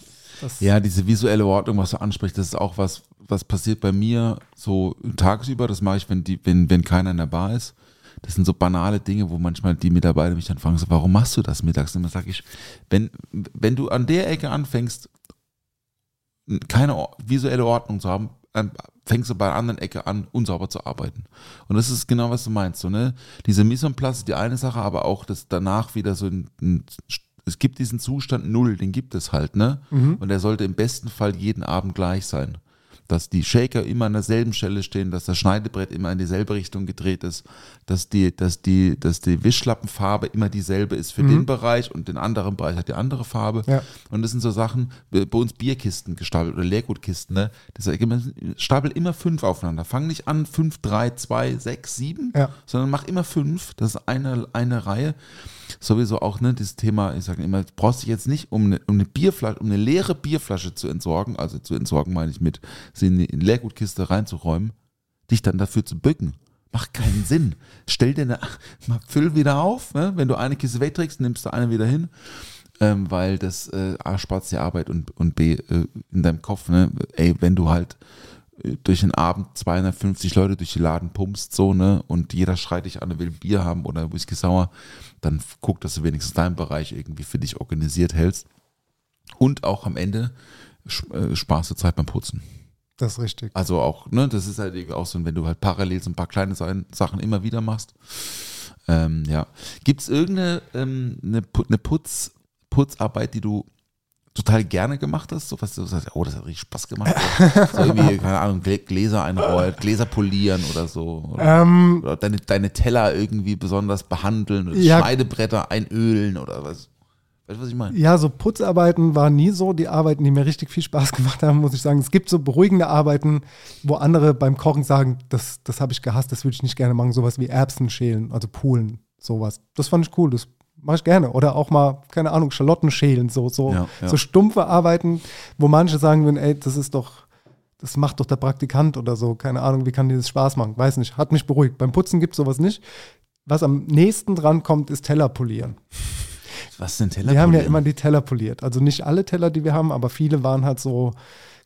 Ja, diese visuelle Ordnung, was du ansprichst, das ist auch was, was passiert bei mir so tagsüber. Das mache ich, wenn, die, wenn, wenn keiner in der Bar ist. Das sind so banale Dinge, wo manchmal die Mitarbeiter mich dann fragen, so, warum machst du das mittags? Und dann sage ich, wenn, wenn du an der Ecke anfängst, keine visuelle Ordnung zu haben, dann fängst du bei einer anderen Ecke an, unsauber zu arbeiten. Und das ist genau, was du meinst. So, ne? Diese Mise en place ist die eine Sache, aber auch das danach wieder so ein, ein es gibt diesen Zustand Null, den gibt es halt, ne? Und der sollte im besten Fall jeden Abend gleich sein. Dass die Shaker immer an derselben Stelle stehen, dass das Schneidebrett immer in dieselbe Richtung gedreht ist, dass die, dass die, dass die Wischlappenfarbe immer dieselbe ist für den Bereich und den anderen Bereich hat die andere Farbe. Ja. Und das sind so Sachen, äh, bei uns Bierkisten gestapelt oder Leergutkisten, ne? Das stapel immer fünf aufeinander. Fang nicht an, fünf, drei, zwei, sechs, sieben, Ja. sondern mach immer fünf. Das ist eine, eine Reihe. Sowieso auch, ne, das Thema, ich sage immer, brauchst dich jetzt nicht, um eine, um eine Bierflasche, um eine leere Bierflasche zu entsorgen, also zu entsorgen meine ich mit, sie in die Leergutkiste reinzuräumen, dich dann dafür zu bücken. Macht keinen <laughs> Sinn. Stell dir eine, mal füll wieder auf, ne? wenn du eine Kiste wegträgst, nimmst du eine wieder hin, ähm, weil das äh, A, spart dir Arbeit und, und B, äh, in deinem Kopf, ne, ey, wenn du halt durch den Abend 250 Leute durch die Laden pumpst, so, ne, und jeder schreit dich an, er will Bier haben oder Whisky Sauer, dann guck, dass du wenigstens deinen Bereich irgendwie für dich organisiert hältst. Und auch am Ende äh, sparst du Zeit beim Putzen. das ist richtig. Also auch, ne, das ist halt auch so, wenn du halt parallel so ein paar kleine Sa- Sachen immer wieder machst. Ähm, ja. Gibt es irgendeine ähm, eine Putz, Putzarbeit, die du total gerne gemacht hast? So was du sagst, oh, das hat richtig Spaß gemacht. so irgendwie, <laughs> keine Ahnung, Glä- Gläser einrollen, Gläser polieren oder so. Oder, Ähm, oder deine, deine Teller irgendwie besonders behandeln oder Ja. Schneidebretter einölen oder was. Weißt du, was ich meine? Ja, so Putzarbeiten waren nie so die Arbeiten, die mir richtig viel Spaß <laughs> gemacht haben, muss ich sagen. Es gibt so beruhigende Arbeiten, wo andere beim Kochen sagen, das, das habe ich gehasst, das würde ich nicht gerne machen. Sowas wie Erbsen schälen, also Poolen, sowas. Das fand ich cool, das mache ich gerne. Oder auch mal, keine Ahnung, Schalotten schälen, so, so, Ja, ja. so stumpfe Arbeiten, wo manche sagen würden, ey, das ist doch, das macht doch der Praktikant oder so. Keine Ahnung, wie kann dir das Spaß machen? Weiß nicht, hat mich beruhigt. Beim Putzen gibt es sowas nicht. Was am nächsten dran kommt, ist Teller polieren. Was sind Teller Wir haben ja immer die Teller poliert. Also nicht alle Teller, die wir haben, aber viele waren halt so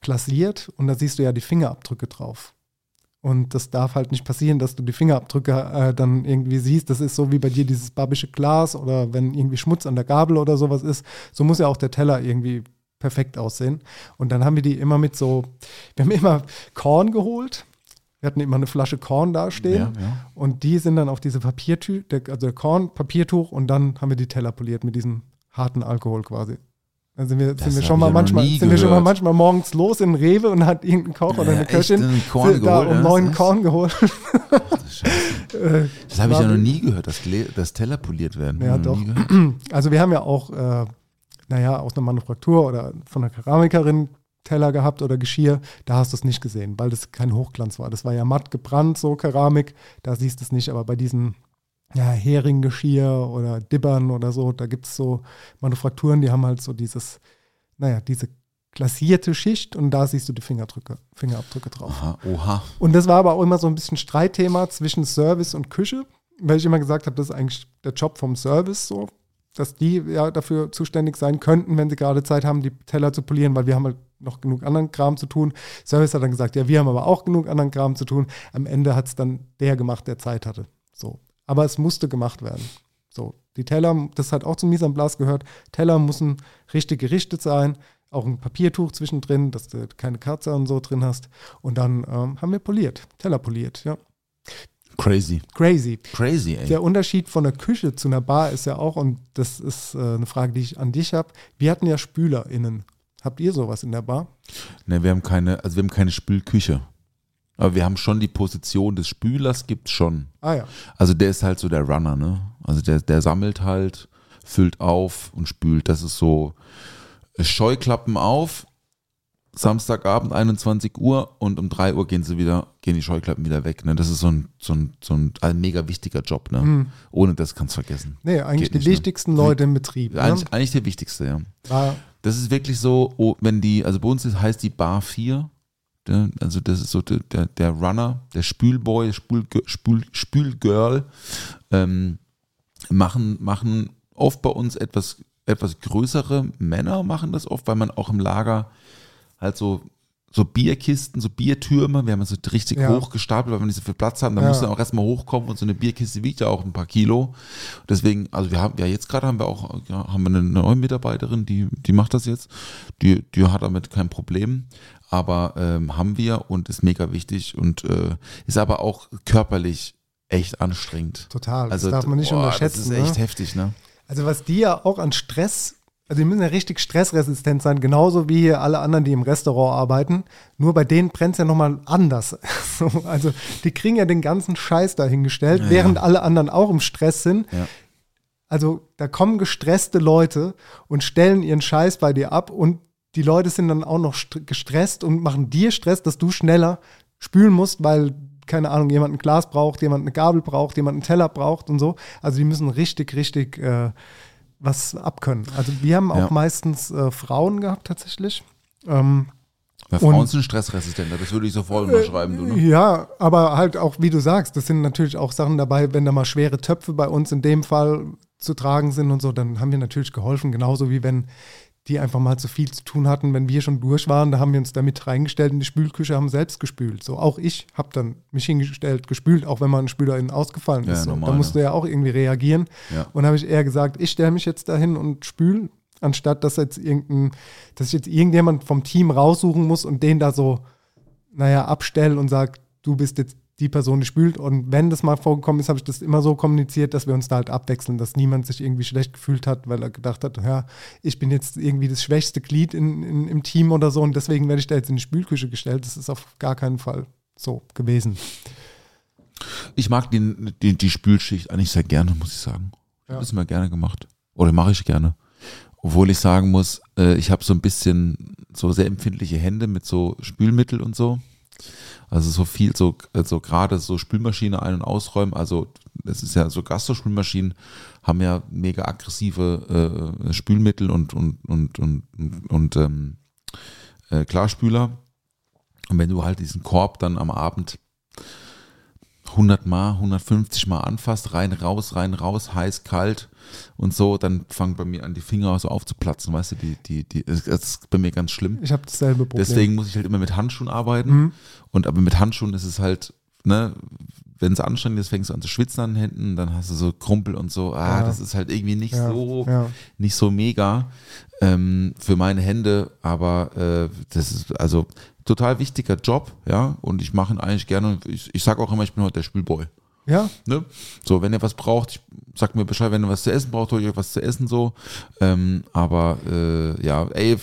glasiert und da siehst du ja die Fingerabdrücke drauf. Und das darf halt nicht passieren, dass du die Fingerabdrücke äh, dann irgendwie siehst. Das ist so wie bei dir dieses babische Glas oder wenn irgendwie Schmutz an der Gabel oder sowas ist. So muss ja auch der Teller irgendwie perfekt aussehen. Und dann haben wir die immer mit so, wir haben immer Korn geholt. Wir hatten immer eine Flasche Korn dastehen. Ja, ja. Und die sind dann auf diese Papiertücher, also der Korn, Papiertuch und dann haben wir die Teller poliert mit diesem harten Alkohol quasi. Dann sind wir, Das sind wir schon mal manchmal, sind wir schon mal manchmal morgens los in Rewe und hat irgendein Koch oder Ja, eine Köchin Korn da geholt, um das- Korn geholt. Äh, Das habe ich ja noch nie gehört, dass, dass Teller poliert werden. Ja, doch. <clears throat> Also wir haben ja auch, äh, naja, aus einer Manufaktur oder von einer Keramikerin Teller gehabt oder Geschirr, da hast du es nicht gesehen, weil das kein Hochglanz war. Das war ja matt gebrannt, so Keramik, da siehst du es nicht, aber bei diesen ja, Heringeschirr oder Dibbern oder so, da gibt es so Manufakturen, die haben halt so dieses, naja, diese glasierte Schicht und da siehst du die Fingerabdrücke, Fingerabdrücke drauf. Aha, oha. Und das war aber auch immer so ein bisschen Streitthema zwischen Service und Küche, weil ich immer gesagt habe, das ist eigentlich der Job vom Service so, dass die ja dafür zuständig sein könnten, wenn sie gerade Zeit haben, die Teller zu polieren, weil wir haben halt noch genug anderen Kram zu tun. Service hat dann gesagt, ja, wir haben aber auch genug anderen Kram zu tun. Am Ende hat es dann der gemacht, der Zeit hatte. So. Aber es musste gemacht werden. So. Die Teller, das hat auch zum Mise en place gehört, Teller müssen richtig gerichtet sein, auch ein Papiertuch zwischendrin, dass du keine Katze und so drin hast. Und dann ähm, haben wir poliert, Teller poliert, ja. Crazy. Crazy. Crazy, ey. Der Unterschied von der Küche zu einer Bar ist ja auch, und das ist äh, eine Frage, die ich an dich habe, wir hatten ja SpülerInnen. Habt ihr sowas in der Bar? Ne, wir haben keine, also wir haben keine Spülküche. Aber wir haben schon die Position des Spülers, gibt's schon. Ah ja. Also der ist halt so der Runner, ne? Also der, der sammelt halt, füllt auf und spült. Das ist so äh, Scheuklappen auf, Samstagabend 21 Uhr und um 3 Uhr gehen sie wieder, gehen die Scheuklappen wieder weg. Ne? Das ist so ein, so ein, so ein, ein mega wichtiger Job, ne? Mhm. Ohne das kannst du vergessen. Nee, eigentlich Geht die nicht, ne? wichtigsten Leute im Betrieb. Eigentlich, Ne? eigentlich der wichtigste, ja. War, Das ist wirklich so, oh, wenn die, also bei uns ist, heißt die Bar 4, der, also das ist so der, der, Runner, der Spülboy, Spül, Spül, Spülgirl, ähm, machen, machen oft bei uns etwas, etwas größere Männer machen das oft, weil man auch im Lager halt so, so Bierkisten, so Biertürme, wir haben so richtig Ja. hoch gestapelt, weil wir nicht so viel Platz haben, da Ja. muss dann auch erstmal hochkommen und so eine Bierkiste wiegt ja auch ein paar Kilo. Deswegen, also wir haben, ja jetzt gerade haben wir auch, ja, haben wir eine neue Mitarbeiterin, die, die macht das jetzt, die, die hat damit kein Problem, aber ähm, haben wir und ist mega wichtig und äh, ist aber auch körperlich echt anstrengend. Total, das Also, darf man nicht boah, unterschätzen, Das ist echt ne? heftig, ne? Also was die ja auch an Stress, also die müssen ja richtig stressresistent sein, genauso wie hier alle anderen, die im Restaurant arbeiten. Nur bei denen brennt es ja nochmal anders. <laughs> So, also die kriegen ja den ganzen Scheiß dahingestellt, Ja, während ja. alle anderen auch im Stress sind. Ja. Also da kommen gestresste Leute und stellen ihren Scheiß bei dir ab und die Leute sind dann auch noch st- gestresst und machen dir Stress, dass du schneller spülen musst, weil, keine Ahnung, jemand ein Glas braucht, jemand eine Gabel braucht, jemand einen Teller braucht und so. Also die müssen richtig, richtig äh, was abkönnen. Also wir haben auch Ja. meistens äh, Frauen gehabt tatsächlich. Ähm, Weil Und- Frauen sind stressresistenter, das würde ich sofort unterschreiben, du, ne? Ja, aber halt auch, wie du sagst, das sind natürlich auch Sachen dabei, wenn da mal schwere Töpfe bei uns in dem Fall zu tragen sind und so, dann haben wir natürlich geholfen. Genauso wie wenn die einfach mal zu viel zu tun hatten, wenn wir schon durch waren, da haben wir uns damit reingestellt in die Spülküche, haben selbst gespült. So, auch ich habe dann mich hingestellt, gespült, auch wenn mal ein Spüler innen ausgefallen Ja, ist. So. normal, da musst ne? du ja auch irgendwie reagieren. Ja. Und habe ich eher gesagt, ich stelle mich jetzt dahin und spül, anstatt dass jetzt irgendein, dass ich jetzt irgendjemand vom Team raussuchen muss und den da so, naja, abstelle und sage, du bist jetzt die Person, die spült. Und wenn das mal vorgekommen ist, habe ich das immer so kommuniziert, dass wir uns da halt abwechseln, dass niemand sich irgendwie schlecht gefühlt hat, weil er gedacht hat, ja, ich bin jetzt irgendwie das schwächste Glied in, in, im Team oder so und deswegen werde ich da jetzt in die Spülküche gestellt. Das ist auf gar keinen Fall so gewesen. Ich mag die, die, die Spülschicht eigentlich sehr gerne, muss ich sagen. Ich habe das immer gerne gemacht. Oder mache ich gerne. Obwohl ich sagen muss, äh, ich habe so ein bisschen so sehr empfindliche Hände mit so Spülmittel und so. Also so viel, so, äh, so gerade so Spülmaschine ein- und ausräumen. Also das ist ja so Gastrospülmaschinen haben ja mega aggressive äh, Spülmittel und, und, und, und, und, und ähm, äh, Klarspüler. Und wenn du halt diesen Korb dann am Abend 100 Mal, 150 Mal anfasst, rein, raus, rein, raus, heiß, kalt und so, dann fangen bei mir an, die Finger so aufzuplatzen, weißt du, die, die, die, das ist bei mir ganz schlimm. Ich habe dasselbe Problem. Deswegen muss ich halt immer mit Handschuhen arbeiten. Und aber mit Handschuhen ist es halt, ne, wenn es anstrengend ist, fängst du an zu schwitzen an den Händen, dann hast du so Krumpel und so. Ah, Ja. das ist halt irgendwie nicht Ja, so, ja. nicht so mega ähm, für meine Hände, aber äh, das ist also total wichtiger Job, ja. Und ich mache ihn eigentlich gerne. Ich, ich sage auch immer, ich bin heute der Spülboy. Ja, Ne? So, wenn ihr was braucht, ich, sagt mir Bescheid, wenn ihr was zu essen braucht, hol ich euch was zu essen so. Ähm, aber äh, ja, ey,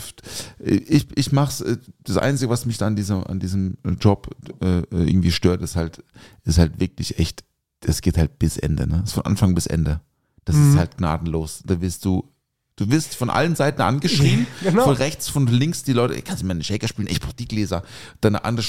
ich, ich mach's. äh, Das Einzige, was mich da an diesem, an diesem Job äh, irgendwie stört, ist halt, ist halt wirklich echt, das geht halt bis Ende, ne? Das ist von Anfang bis Ende. Das ist halt gnadenlos. Da wirst du. Du wirst von allen Seiten angeschrien, <laughs> Genau. von rechts, von links, die Leute, ey, kannst du mir einen Shaker spielen? Ich brauch die Gläser. Dann eine andere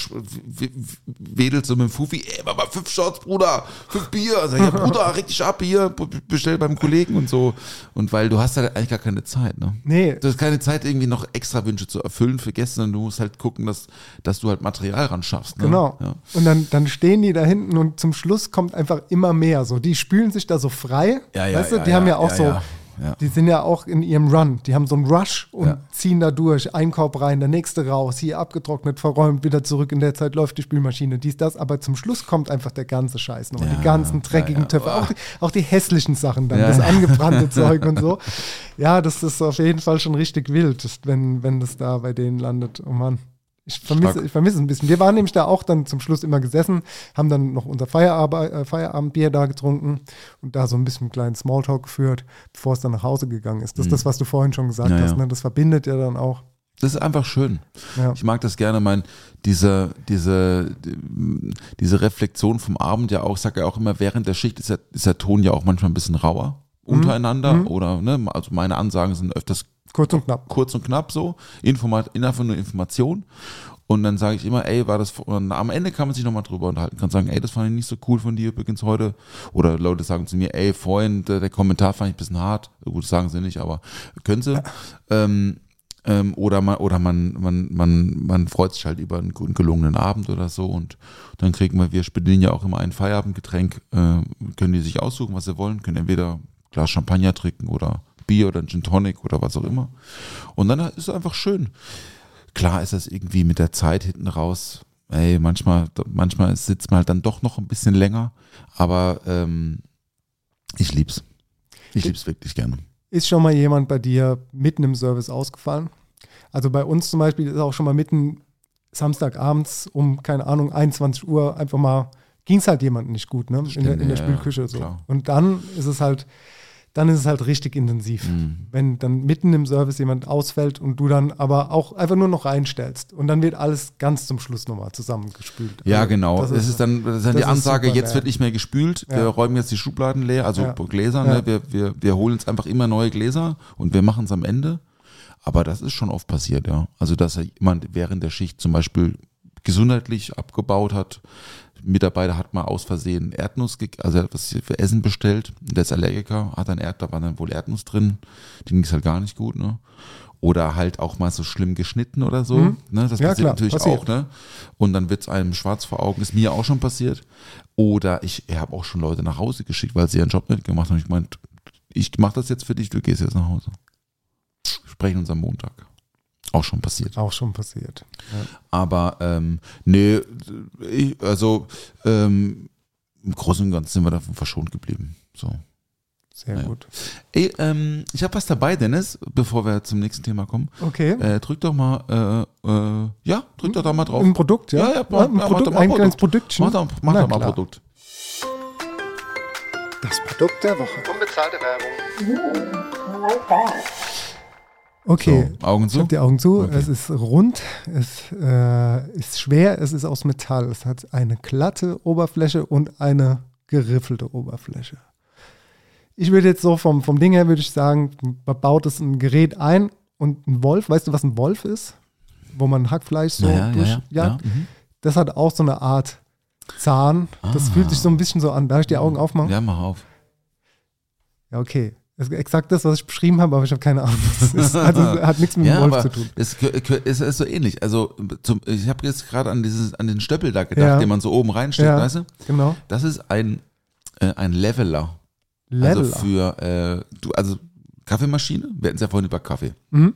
wedelt so mit dem Fufi, ey, Mama, fünf Shots, Bruder, fünf Bier. Ich, ja, <laughs> Bruder, dich ab hier, bestell beim Kollegen und so. Und weil du hast halt eigentlich gar keine Zeit, ne? nee, Du hast keine Zeit, irgendwie noch extra Wünsche zu erfüllen für Gäste, sondern du musst halt gucken, dass, dass du halt Material ran schaffst. Ne? Genau. Ja. Und dann, dann stehen die da hinten und zum Schluss kommt einfach immer mehr. So, die spülen sich da so frei. Ja, ja, weißt du, ja, die ja, haben ja auch so ja. Die sind ja auch in ihrem Run. Die haben so einen Rush und Ja. ziehen da durch. Ein Korb rein, der nächste raus, hier abgetrocknet, verräumt, wieder zurück. In der Zeit läuft die Spülmaschine, dies, das. Aber zum Schluss kommt einfach der ganze Scheiß noch. Ja, die ganzen dreckigen. Töpfe. Auch, die- auch die hässlichen Sachen dann, das angebrannte <laughs> Zeug und so. Ja, das ist auf jeden Fall schon richtig wild, wenn, wenn das da bei denen landet. Oh Mann. Ich vermisse, ich vermisse es ein bisschen. Wir waren nämlich da auch dann zum Schluss immer gesessen, haben dann noch unser Feierabend, äh, Feierabendbier da getrunken und da so ein bisschen einen kleinen Smalltalk geführt, bevor es dann nach Hause gegangen ist. Das ist das, was du vorhin schon gesagt Mhm. Ja, hast. Ne? Das verbindet ja dann auch. Das ist einfach schön. Ja. Ich mag das gerne, mein, diese, diese, diese Reflexion vom Abend ja auch, ich sage ja auch immer, während der Schicht ist der, ist der Ton ja auch manchmal ein bisschen rauer untereinander oder, ne, also meine Ansagen sind öfters Kurz und knapp. kurz und knapp so, Informat, einfach nur Information. Und dann sage ich immer, ey, war das, und am Ende kann man sich nochmal drüber unterhalten, kann sagen, ey, das fand ich nicht so cool von dir übrigens heute. Oder Leute sagen zu mir, ey, vorhin, der, der Kommentar fand ich ein bisschen hart. Gut, sagen sie nicht, aber können sie. <laughs> ähm, ähm, oder man, oder man, man, man, man freut sich halt über einen guten gelungenen Abend oder so und dann kriegen wir, wir bedienen ja auch immer ein Feierabendgetränk, äh, können die sich aussuchen, was sie wollen, können entweder ein Glas Champagner trinken oder Bier oder ein Gin Tonic oder was auch immer. Und dann ist es einfach schön. Klar ist das irgendwie mit der Zeit hinten raus. Ey, manchmal, manchmal sitzt man halt dann doch noch ein bisschen länger, aber ähm, ich lieb's. Ich lieb's wirklich gerne. Ist schon mal jemand bei dir mitten im Service ausgefallen? Also bei uns zum Beispiel ist auch schon mal mitten Samstagabends um, keine Ahnung, 21 Uhr einfach mal, ging es halt jemandem nicht gut, ne? In der, in der ja, ja, Spülküche so. klar. Und dann ist es halt, dann ist es halt richtig intensiv. Mhm. Wenn dann mitten im Service jemand ausfällt und du dann aber auch einfach nur noch reinstellst. Und dann wird alles ganz zum Schluss nochmal zusammengespült. Ja, Also, genau. das Es ist dann, das ist dann die das ist Ansage, super, jetzt ja. wird nicht mehr gespült, wir Ja. räumen jetzt die Schubladen leer, also Ja. Gläser, ne? wir, wir, wir holen uns einfach immer neue Gläser und wir machen es am Ende. Aber das ist schon oft passiert, ja. Also, dass jemand während der Schicht zum Beispiel gesundheitlich abgebaut hat. Mitarbeiter hat mal aus Versehen Erdnuss, also er hat was für Essen bestellt. Der ist Allergiker, hat ein Erd, da war dann wohl Erdnuss drin. Den ging es halt gar nicht gut, ne? Oder halt auch mal so schlimm geschnitten oder so. Mhm. Ne? Das Ja, passiert klar, natürlich passiert. auch, ne? Und dann wird es einem schwarz vor Augen. Ist mir auch schon passiert. Oder ich, ich habe auch schon Leute nach Hause geschickt, weil sie ihren Job nicht gemacht haben. Ich meinte, ich mache das jetzt für dich, du gehst jetzt nach Hause. Sprechen uns am Montag. Auch schon passiert. Auch schon passiert. Aber ähm, nee, ich, also ähm, im Großen und Ganzen sind wir davon verschont geblieben. So. Sehr Ja. gut. Ey, ähm, ich habe was dabei, Dennis, bevor wir zum nächsten Thema kommen. Okay. Äh, drück doch mal, äh, äh, ja, drück doch da mal drauf. Ein Produkt, ja? Ja, ja, mach- ein, mach Produkt, doch mal ein Produkt. kleines Produktchen. Mach doch, mach doch mal klar. Produkt. Das Produkt der Woche. Unbezahlte Werbung. Okay. So, Augen Ich zu. habe die Augen zu. Okay. Es ist rund, es äh, ist schwer, es ist aus Metall. Es hat eine glatte Oberfläche und eine geriffelte Oberfläche. Ich würde jetzt so vom, vom Ding her würde ich sagen, man baut es ein Gerät ein und ein Wolf, weißt du, was ein Wolf ist? Wo man Hackfleisch so Ja, ja, durch, ja, ja. Ja, mhm. das hat auch so eine Art Zahn. Das Ah. fühlt sich so ein bisschen so an. Darf ich die Augen aufmachen? Ja, mach auf. Ja, okay. Das ist exakt das, was ich beschrieben habe, aber ich habe keine Ahnung, was das ist. Also hat nichts mit dem Ja, Wolf zu tun. es es ist so ähnlich. Also zum, ich habe jetzt gerade an dieses an den Stöppel da gedacht, Ja. den man so oben reinsteckt, Ja. weißt du? Genau. Das ist ein äh, ein Leveler. Leveler. Also für äh, du also Kaffeemaschine. Wir hatten es ja vorhin über Kaffee. Mhm.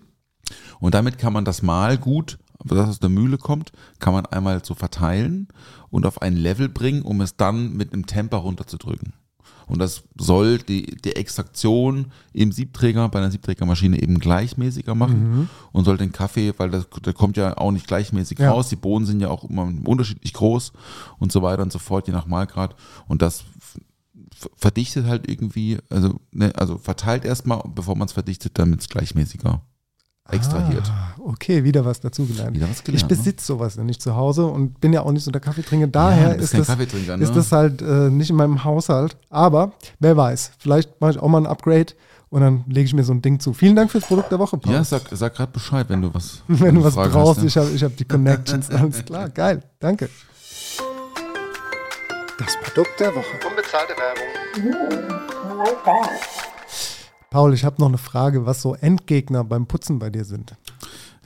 Und damit kann man das Mal gut, das aus der Mühle kommt, kann man einmal so verteilen und auf ein Level bringen, um es dann mit einem Temper runterzudrücken. Und das soll die, die Extraktion im Siebträger, bei einer Siebträgermaschine eben gleichmäßiger machen und soll den Kaffee, weil das, der kommt ja auch nicht gleichmäßig Ja. raus, die Bohnen sind ja auch immer unterschiedlich groß und so weiter und so fort, je nach Mahlgrad. Und das verdichtet halt irgendwie, also, ne, also verteilt erstmal, bevor man es verdichtet, damit es gleichmäßiger extrahiert. Ah, okay, wieder was dazugelernt. Wieder was gelernt, ich besitze sowas ja nicht zu Hause und bin ja auch nicht so der Kaffeetrinker. Daher Ja, ist, das, Kaffeetrinker, ne? ist das halt äh, nicht in meinem Haushalt. Aber wer weiß, vielleicht mache ich auch mal ein Upgrade und dann lege ich mir so ein Ding zu. Vielen Dank fürs Produkt der Woche, Paul. Ja, sag, sag gerade Bescheid, wenn du was <laughs> Wenn du was Frage brauchst, hast, ne? ich habe ich hab die <laughs> Connections. Alles klar, geil, danke. Das Produkt der Woche. Unbezahlte Werbung. Paul, ich habe noch eine Frage, was so Endgegner beim Putzen bei dir sind.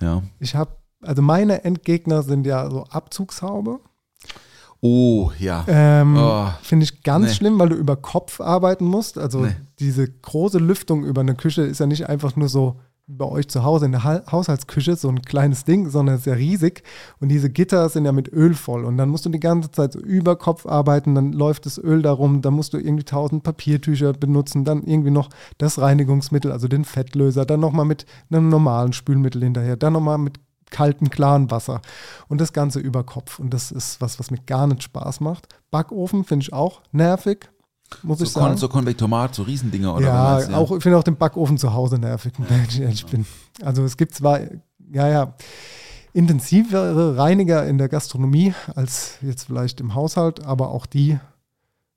Ja. Ich habe, also meine Endgegner sind ja so Abzugshaube Oh, ja. Ähm, Oh. Finde ich ganz Nee. schlimm, weil du über Kopf arbeiten musst. Also Nee. diese große Lüftung über eine Küche ist ja nicht einfach nur so bei euch zu Hause in der ha Haushaltsküche, so ein kleines Ding, sondern es ist ja riesig. Und diese Gitter sind ja mit Öl voll. Und dann musst du die ganze Zeit so über Kopf arbeiten, dann läuft das Öl darum, dann musst du irgendwie tausend Papiertücher benutzen, dann irgendwie noch das Reinigungsmittel, also den Fettlöser, dann nochmal mit einem normalen Spülmittel hinterher, dann nochmal mit kaltem, klaren Wasser und das Ganze über Kopf. Und das ist was, was mir gar nicht Spaß macht. Backofen finde ich auch nervig, muss ich So, sagen. Kon so Konvektomat, so Riesendinger oder ja, was auch, ich finde auch den Backofen zu Hause nervig, wenn ich ehrlich bin. Also es gibt zwar, ja, ja, intensivere Reiniger in der Gastronomie als jetzt vielleicht im Haushalt, aber auch die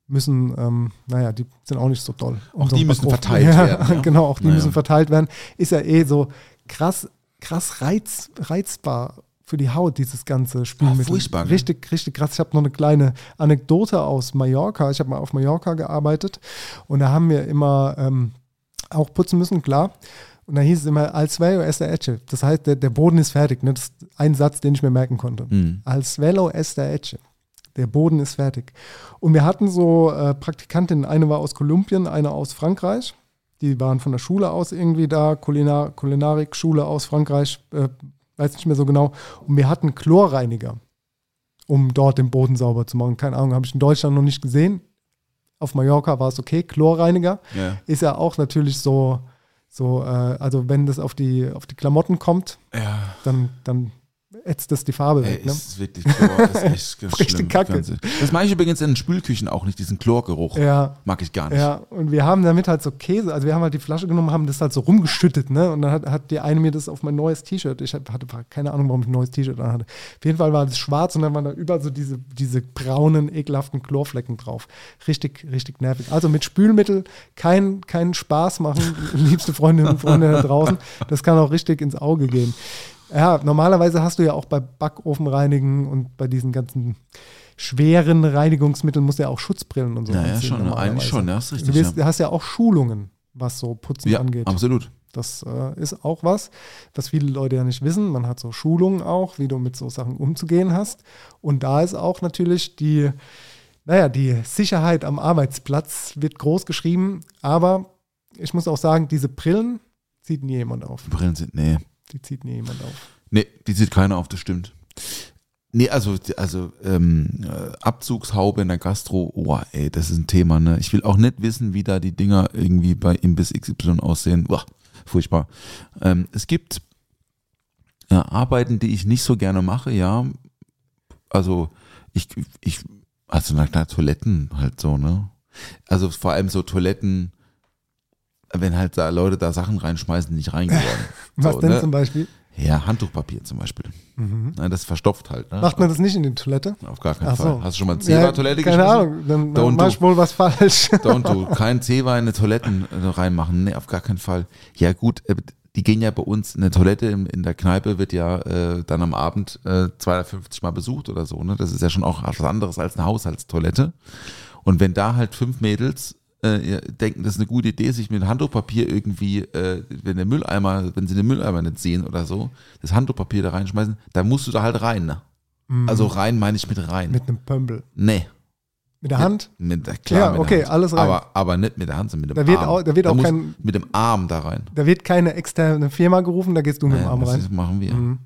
müssen, ähm, naja, die sind auch nicht so doll. Auch so die müssen Backofen. verteilt ja, werden, ja. Genau, auch die Naja. müssen verteilt werden. Ist ja eh so krass, krass reiz, reizbar für die Haut, dieses ganze Spülmittel. furchtbar, ne? Richtig, richtig krass. Ich habe noch eine kleine Anekdote aus Mallorca. Ich habe mal auf Mallorca gearbeitet und da haben wir immer ähm, auch putzen müssen, klar. Und da hieß es immer, al suelo esta eche. Das heißt, der, der Boden ist fertig. Ne? Das ist ein Satz, den ich mir merken konnte. Hm. Al suelo esta eche. Der Boden ist fertig. Und wir hatten so äh, Praktikantinnen, eine war aus Kolumbien, eine aus Frankreich. Die waren von der Schule aus irgendwie da, Kulinar Kulinarik-Schule aus Frankreich, äh, weiß nicht mehr so genau. Und wir hatten Chlorreiniger, um dort den Boden sauber zu machen. Keine Ahnung, habe ich in Deutschland noch nicht gesehen. Auf Mallorca war es okay. Chlorreiniger Ja. ist ja auch natürlich so, so äh, also wenn das auf die, auf die Klamotten kommt, Ja. dann, dann ätzt das die Farbe Ey, weg. Ne? ist wirklich Chlor, ist echt <laughs> ganz Richtig schlimm. kacke. Ganz- Das mache ich übrigens in den Spülküchen auch nicht, diesen Chlorgeruch. Ja. Mag ich gar nicht. Ja, und wir haben damit halt so Käse, also wir haben halt die Flasche genommen, haben das halt so rumgeschüttet, ne? Und dann hat, hat die eine mir das auf mein neues T-Shirt, ich hatte keine Ahnung, warum ich ein neues T-Shirt an hatte. Auf jeden Fall war das schwarz und dann waren da überall so diese, diese braunen, ekelhaften Chlorflecken drauf. Richtig, richtig nervig. Also mit Spülmittel keinen keinen Spaß machen, <laughs> liebste Freundinnen und Freunde da draußen. Das kann auch richtig ins Auge gehen. Ja, normalerweise hast du ja auch bei Backofenreinigen und bei diesen ganzen schweren Reinigungsmitteln musst du ja auch Schutzbrillen und so Ja, ja, anziehen schon, ne? eigentlich schon, ja, ist richtig, Du wirst, ja. hast ja auch Schulungen, was so Putzen Ja, angeht. absolut. Das äh, ist auch was, was viele Leute ja nicht wissen. Man hat so Schulungen auch, wie du mit so Sachen umzugehen hast. Und da ist auch natürlich die, naja, die Sicherheit am Arbeitsplatz wird groß geschrieben. Aber ich muss auch sagen, diese Brillen zieht nie jemand auf. Brillen sind, nee. Die zieht nie jemand auf. Nee, die sieht keiner auf, das stimmt. Nee, also, also ähm, äh, Abzugshaube in der Gastro, oh, ey, das ist ein Thema, ne? Ich will auch nicht wissen, wie da die Dinger irgendwie bei Imbiss XY aussehen. Boah, furchtbar. Ähm, es gibt äh, Arbeiten, die ich nicht so gerne mache, ja. Also ich, ich, also na klar, Toiletten halt so, ne? Also vor allem so Toiletten, wenn halt da Leute da Sachen reinschmeißen, die nicht reingehören. <laughs> Was so, denn ne? zum Beispiel? Ja, Handtuchpapier zum Beispiel. Nein, das verstopft halt. Ne? Macht man das nicht in die Toilette? Auf gar keinen Ach so. Fall. Hast du schon mal Zewa-Toilette Keine geschmissen? Ahnung, dann, dann mach ich wohl was falsch. <laughs> Don't do. Kein Zewa in eine Toiletten äh, reinmachen. Nee, auf gar keinen Fall. Ja gut, äh, die gehen ja bei uns in der Toilette in, in der Kneipe wird ja äh, dann am Abend äh, 250 Mal besucht oder so. Ne? Das ist ja schon auch was anderes als eine Haushaltstoilette. Und wenn da halt fünf Mädels äh, denken, das ist eine gute Idee, sich mit Handtuchpapier irgendwie, äh, wenn der Mülleimer, wenn sie den Mülleimer nicht sehen oder so, das Handtuchpapier da reinschmeißen, dann musst du da halt rein. Ne? Also rein meine ich mit rein. Mhm. Mit einem Pömbel. nee. Mit der Hand? Mit, mit, klar, Ja, mit okay, der Hand. alles rein. Aber, aber nicht mit der Hand, sondern mit dem Da wird Arm. auch- da wird auch muss kein- Mit dem Arm da rein. Da wird keine externe Firma gerufen, da gehst du mit dem Naja, Arm was rein. ist- machen wir? Mhm.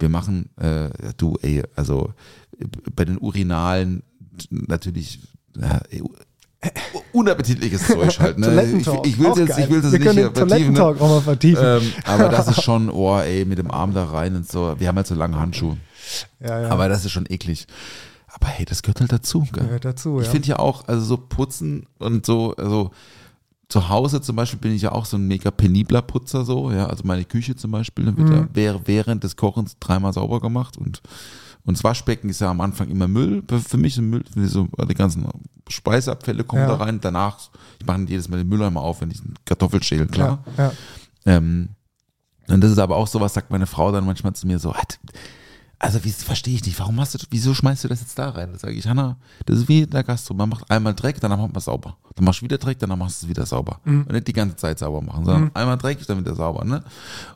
Wir machen, äh, du, ey, also äh, bei den Urinalen natürlich ja, ey, unappetitliches Zeug halt. Ne? Ich, will jetzt, ich will das Wir nicht können vertiefen. Ne? Toilettentalk auch mal vertiefen. Ähm, aber das ist <laughs> schon, oh, ey, mit dem Arm da rein und so. Wir haben halt so lange Handschuhe. ja, ja. Aber das ist schon eklig. Aber hey, das gehört halt dazu. Gell? Gehört dazu, Ich ja. finde ja auch, also so putzen und so, also zu Hause zum Beispiel bin ich ja auch so ein mega penibler Putzer so, ja, also meine Küche zum Beispiel ne, wird Mhm. ja währ- während des Kochens dreimal sauber gemacht und und das Waschbecken ist ja am Anfang immer Müll. Für mich sind Müll, so die ganzen Speiseabfälle kommen Ja. da rein. Danach, ich mache jedes Mal den Mülleimer auf, wenn ich einen Kartoffel schäle, klar. Ja, ja. Ähm, und das ist aber auch so, was sagt meine Frau dann manchmal zu mir so, "Hat- also wie verstehe ich nicht, warum machst du, wieso schmeißt du das jetzt da rein? Da sage ich, Hanna, das ist wie in der Gastro, man macht einmal Dreck, danach macht man es sauber. Dann machst du wieder Dreck, danach machst du es wieder sauber. Und nicht die ganze Zeit sauber machen, sondern einmal Dreck, dann wieder sauber, ne?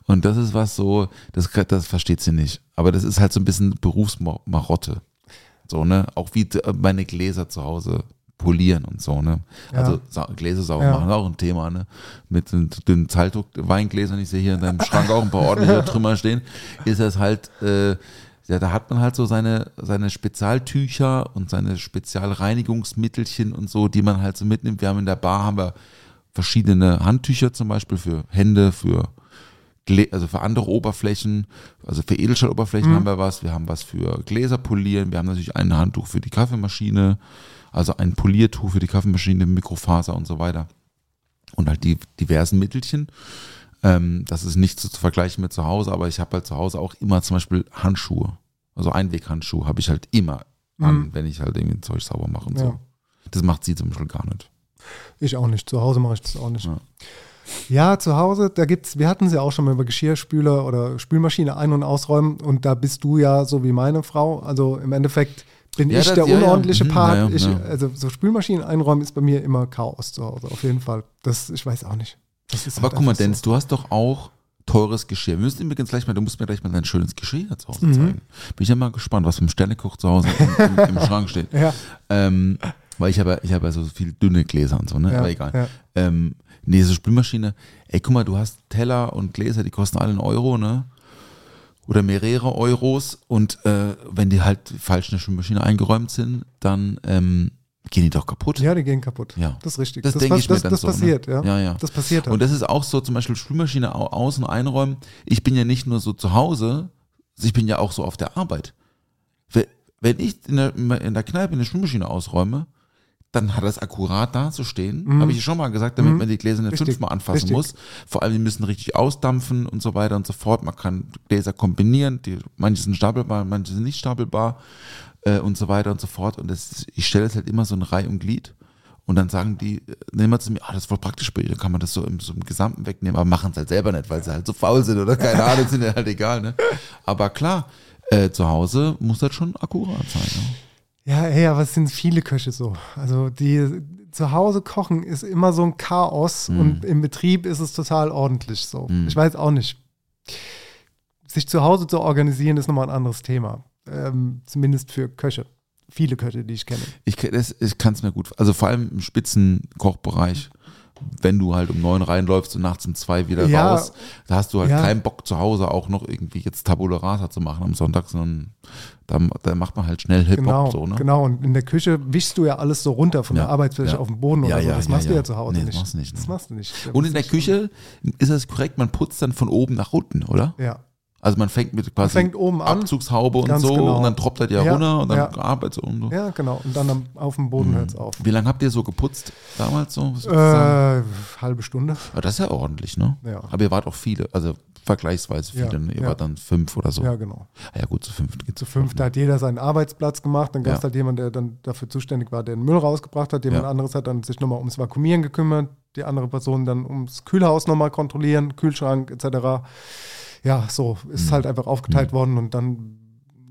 Und das ist was so, das, das versteht sie nicht. Aber das ist halt so ein bisschen Berufsmarotte. So, ne? Auch wie äh, meine Gläser zu Hause polieren und so, ne? Ja. Also Gläser sauber Ja. machen, auch ein Thema, ne? Mit den dünnen Zeitdruck Weingläsern, ich sehe hier in deinem Schrank auch ein paar ordentliche <laughs> Trümmer stehen, ist das halt, äh, ja, da hat man halt so seine, seine Spezialtücher und seine Spezialreinigungsmittelchen und so, die man halt so mitnimmt. Wir haben in der Bar haben wir verschiedene Handtücher zum Beispiel für Hände, für also für andere Oberflächen, also für Edelstahloberflächen haben wir was, wir haben was für Gläser polieren, wir haben natürlich ein Handtuch für die Kaffeemaschine, also ein Poliertuch für die Kaffeemaschine, Mikrofaser und so weiter. Und halt die diversen Mittelchen. Ähm, das ist nicht so zu vergleichen mit zu Hause, aber ich habe halt zu Hause auch immer zum Beispiel Handschuhe. Also Einweghandschuhe habe ich halt immer an, wenn ich halt irgendwie Zeug sauber mache und so. Ja. Das macht sie zum Beispiel gar nicht. Ich auch nicht. Zu Hause mache ich das auch nicht. Ja. Ja, zu Hause, da gibt's, wir hatten es ja auch schon mal über Geschirrspüler oder Spülmaschine ein- und ausräumen und da bist du ja so wie meine Frau. Also im Endeffekt bin ich das- der unordentliche Mhm, Part. ja, ich. Also so Spülmaschinen einräumen ist bei mir immer Chaos zu Hause, auf jeden Fall. Das, ich weiß auch nicht. Aber halt guck mal, einfach so. Dennis, du hast doch auch teures Geschirr. Wir müssen übrigens gleich mal, du musst mir gleich mal dein schönes Geschirr hier zu Hause Mhm. zeigen. Bin ich ja mal gespannt, was im Sternekoch zu Hause im, im, im <laughs> Schrank steht. Ja, Ähm, weil ich habe, ja- ich habe ja so viel dünne Gläser und so, ne? ja, Aber egal. Ja. Ähm, nee, so Spülmaschine. Ey, guck mal, du hast Teller und Gläser, die kosten alle einen Euro, ne? Oder mehrere Euros. Und äh, wenn die halt falsch in der Spülmaschine eingeräumt sind, dann ähm, gehen die doch kaputt. ja, die gehen kaputt. Ja. Das ist richtig. Das denke pass- ich mir das, dann das so, ne? passiert, ja. Ja, ja. Das passiert halt. Und das ist auch so, zum Beispiel Spülmaschine au- außen einräumen. Ich bin ja nicht nur so zu Hause, ich bin ja auch so auf der Arbeit. Wenn- ich in der, in der Kneipe eine Spülmaschine ausräume, dann hat das akkurat dazustehen. Habe ich ja schon mal gesagt, damit man die Gläser nicht Mhm. Richtig, fünfmal anfassen richtig. muss. Vor allem, die müssen richtig ausdampfen und so weiter und so fort. Man kann Gläser kombinieren. Die, manche sind stapelbar, manche sind nicht stapelbar äh, und so weiter und so fort. Und das, ich stelle es halt immer so in Reihe und Glied. Und dann sagen die, immer zu mir, ah, das ist voll praktisch bei ihr, dann kann man das so im, so im Gesamten wegnehmen, aber machen es halt selber nicht, weil sie halt so faul sind oder keine Ahnung, sind ja halt egal, ne? Aber klar, äh, zu Hause muss das schon akkurat sein, ne? Ja, ey, aber es sind viele Köche so. Also die zu Hause kochen ist immer so ein Chaos Mhm. und im Betrieb ist es total ordentlich so. Ich weiß auch nicht. Sich zu Hause zu organisieren ist nochmal ein anderes Thema. Ähm, zumindest für Köche. Viele Köche, die ich kenne. Ich, das- ich kann es mir gut, also vor allem im Spitzenkochbereich, wenn du halt um neun reinläufst und nachts um zwei wieder Ja. raus, da hast du halt Ja. keinen Bock zu Hause auch noch irgendwie jetzt Tabula Rasa zu machen am Sonntag, sondern da, da macht man halt schnell Hip-Hop Genau, so, ne? genau. Und in der Küche wischst du ja alles so runter von Ja, der Arbeitsfläche auf den Boden oder so. Das machst du ja. zu Hause Nee, das nicht. machst du nicht, Das ne? machst du nicht. Da Und in der Küche ist es korrekt, man putzt dann von oben nach unten, oder? Ja. Also man fängt mit quasi fängt oben an. Abzugshaube und so genau. und dann troppt er ja, Ja, runter und dann ja. arbeitet und so. Ja, genau. Und dann auf dem Boden hört es auf. Wie lange habt ihr so geputzt damals so? Äh, halbe Stunde. Aber das ist ja ordentlich, ne? Ja. Aber ihr wart auch viele, also vergleichsweise viele, Ja, ne? Ihr wart dann fünf oder so. Ja, genau. Ah ja gut, zu fünf geht's Zu fünf, da hat jeder seinen Arbeitsplatz gemacht. Dann gab es halt jemand, der dann dafür zuständig war, der den Müll rausgebracht hat. Jemand anderes hat dann sich nochmal ums Vakuumieren gekümmert. Die andere Person dann ums Kühlhaus nochmal kontrollieren, Kühlschrank etc. Ja, so ist Mhm. halt einfach aufgeteilt worden und dann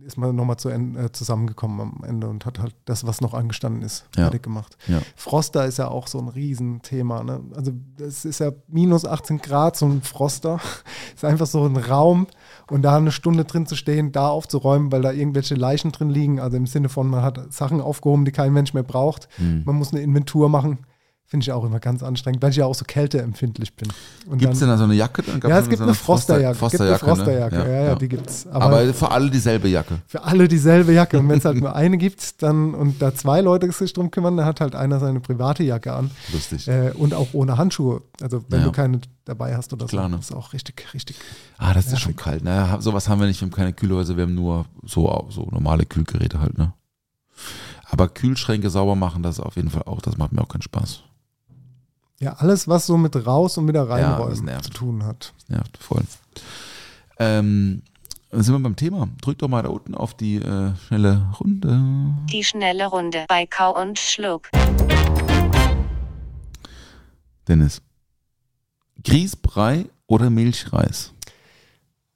ist man nochmal zu, äh, zusammengekommen am Ende und hat halt das, was noch angestanden ist, Ja. fertig gemacht. Ja. Froster ist ja auch so ein Riesenthema. Ne? Also es ist ja minus 18 Grad, so ein Froster. <laughs> ist einfach so ein Raum und da eine Stunde drin zu stehen, da aufzuräumen, weil da irgendwelche Leichen drin liegen. Also im Sinne von, man hat Sachen aufgehoben, die kein Mensch mehr braucht. Hm. Man muss eine Inventur machen. Finde ich auch immer ganz anstrengend, weil ich ja auch so kälteempfindlich bin. Gibt es denn da so eine Jacke? Ja, es gibt so eine Frosterjacke. Frosterjacke, gibt eine Frosterjacke. ne? Ja, ja, die gibt's. Aber, Aber, für alle dieselbe Jacke. für alle dieselbe Jacke. Und wenn es halt nur eine gibt, dann und da zwei Leute sich drum kümmern, dann hat halt einer seine private Jacke an. Lustig. Äh, und auch ohne Handschuhe. Also wenn Ja. du keine dabei hast oder Klar, so. ne? Das ist auch richtig, richtig. Ah, das ist schon kalt. Naja, sowas haben wir nicht. Wir haben keine Kühlhäuser, wir haben nur so, so normale Kühlgeräte halt, ne? Aber Kühlschränke sauber machen, das auf jeden Fall auch, das macht mir auch keinen Spaß. Ja, alles, was so mit raus und wieder reinräumen nervt. zu tun hat. Das nervt voll. Ähm, dann sind wir beim Thema. Drück doch mal da unten auf die äh, schnelle Runde. Die schnelle Runde bei Kau und Schluck. Dennis. Grießbrei oder Milchreis?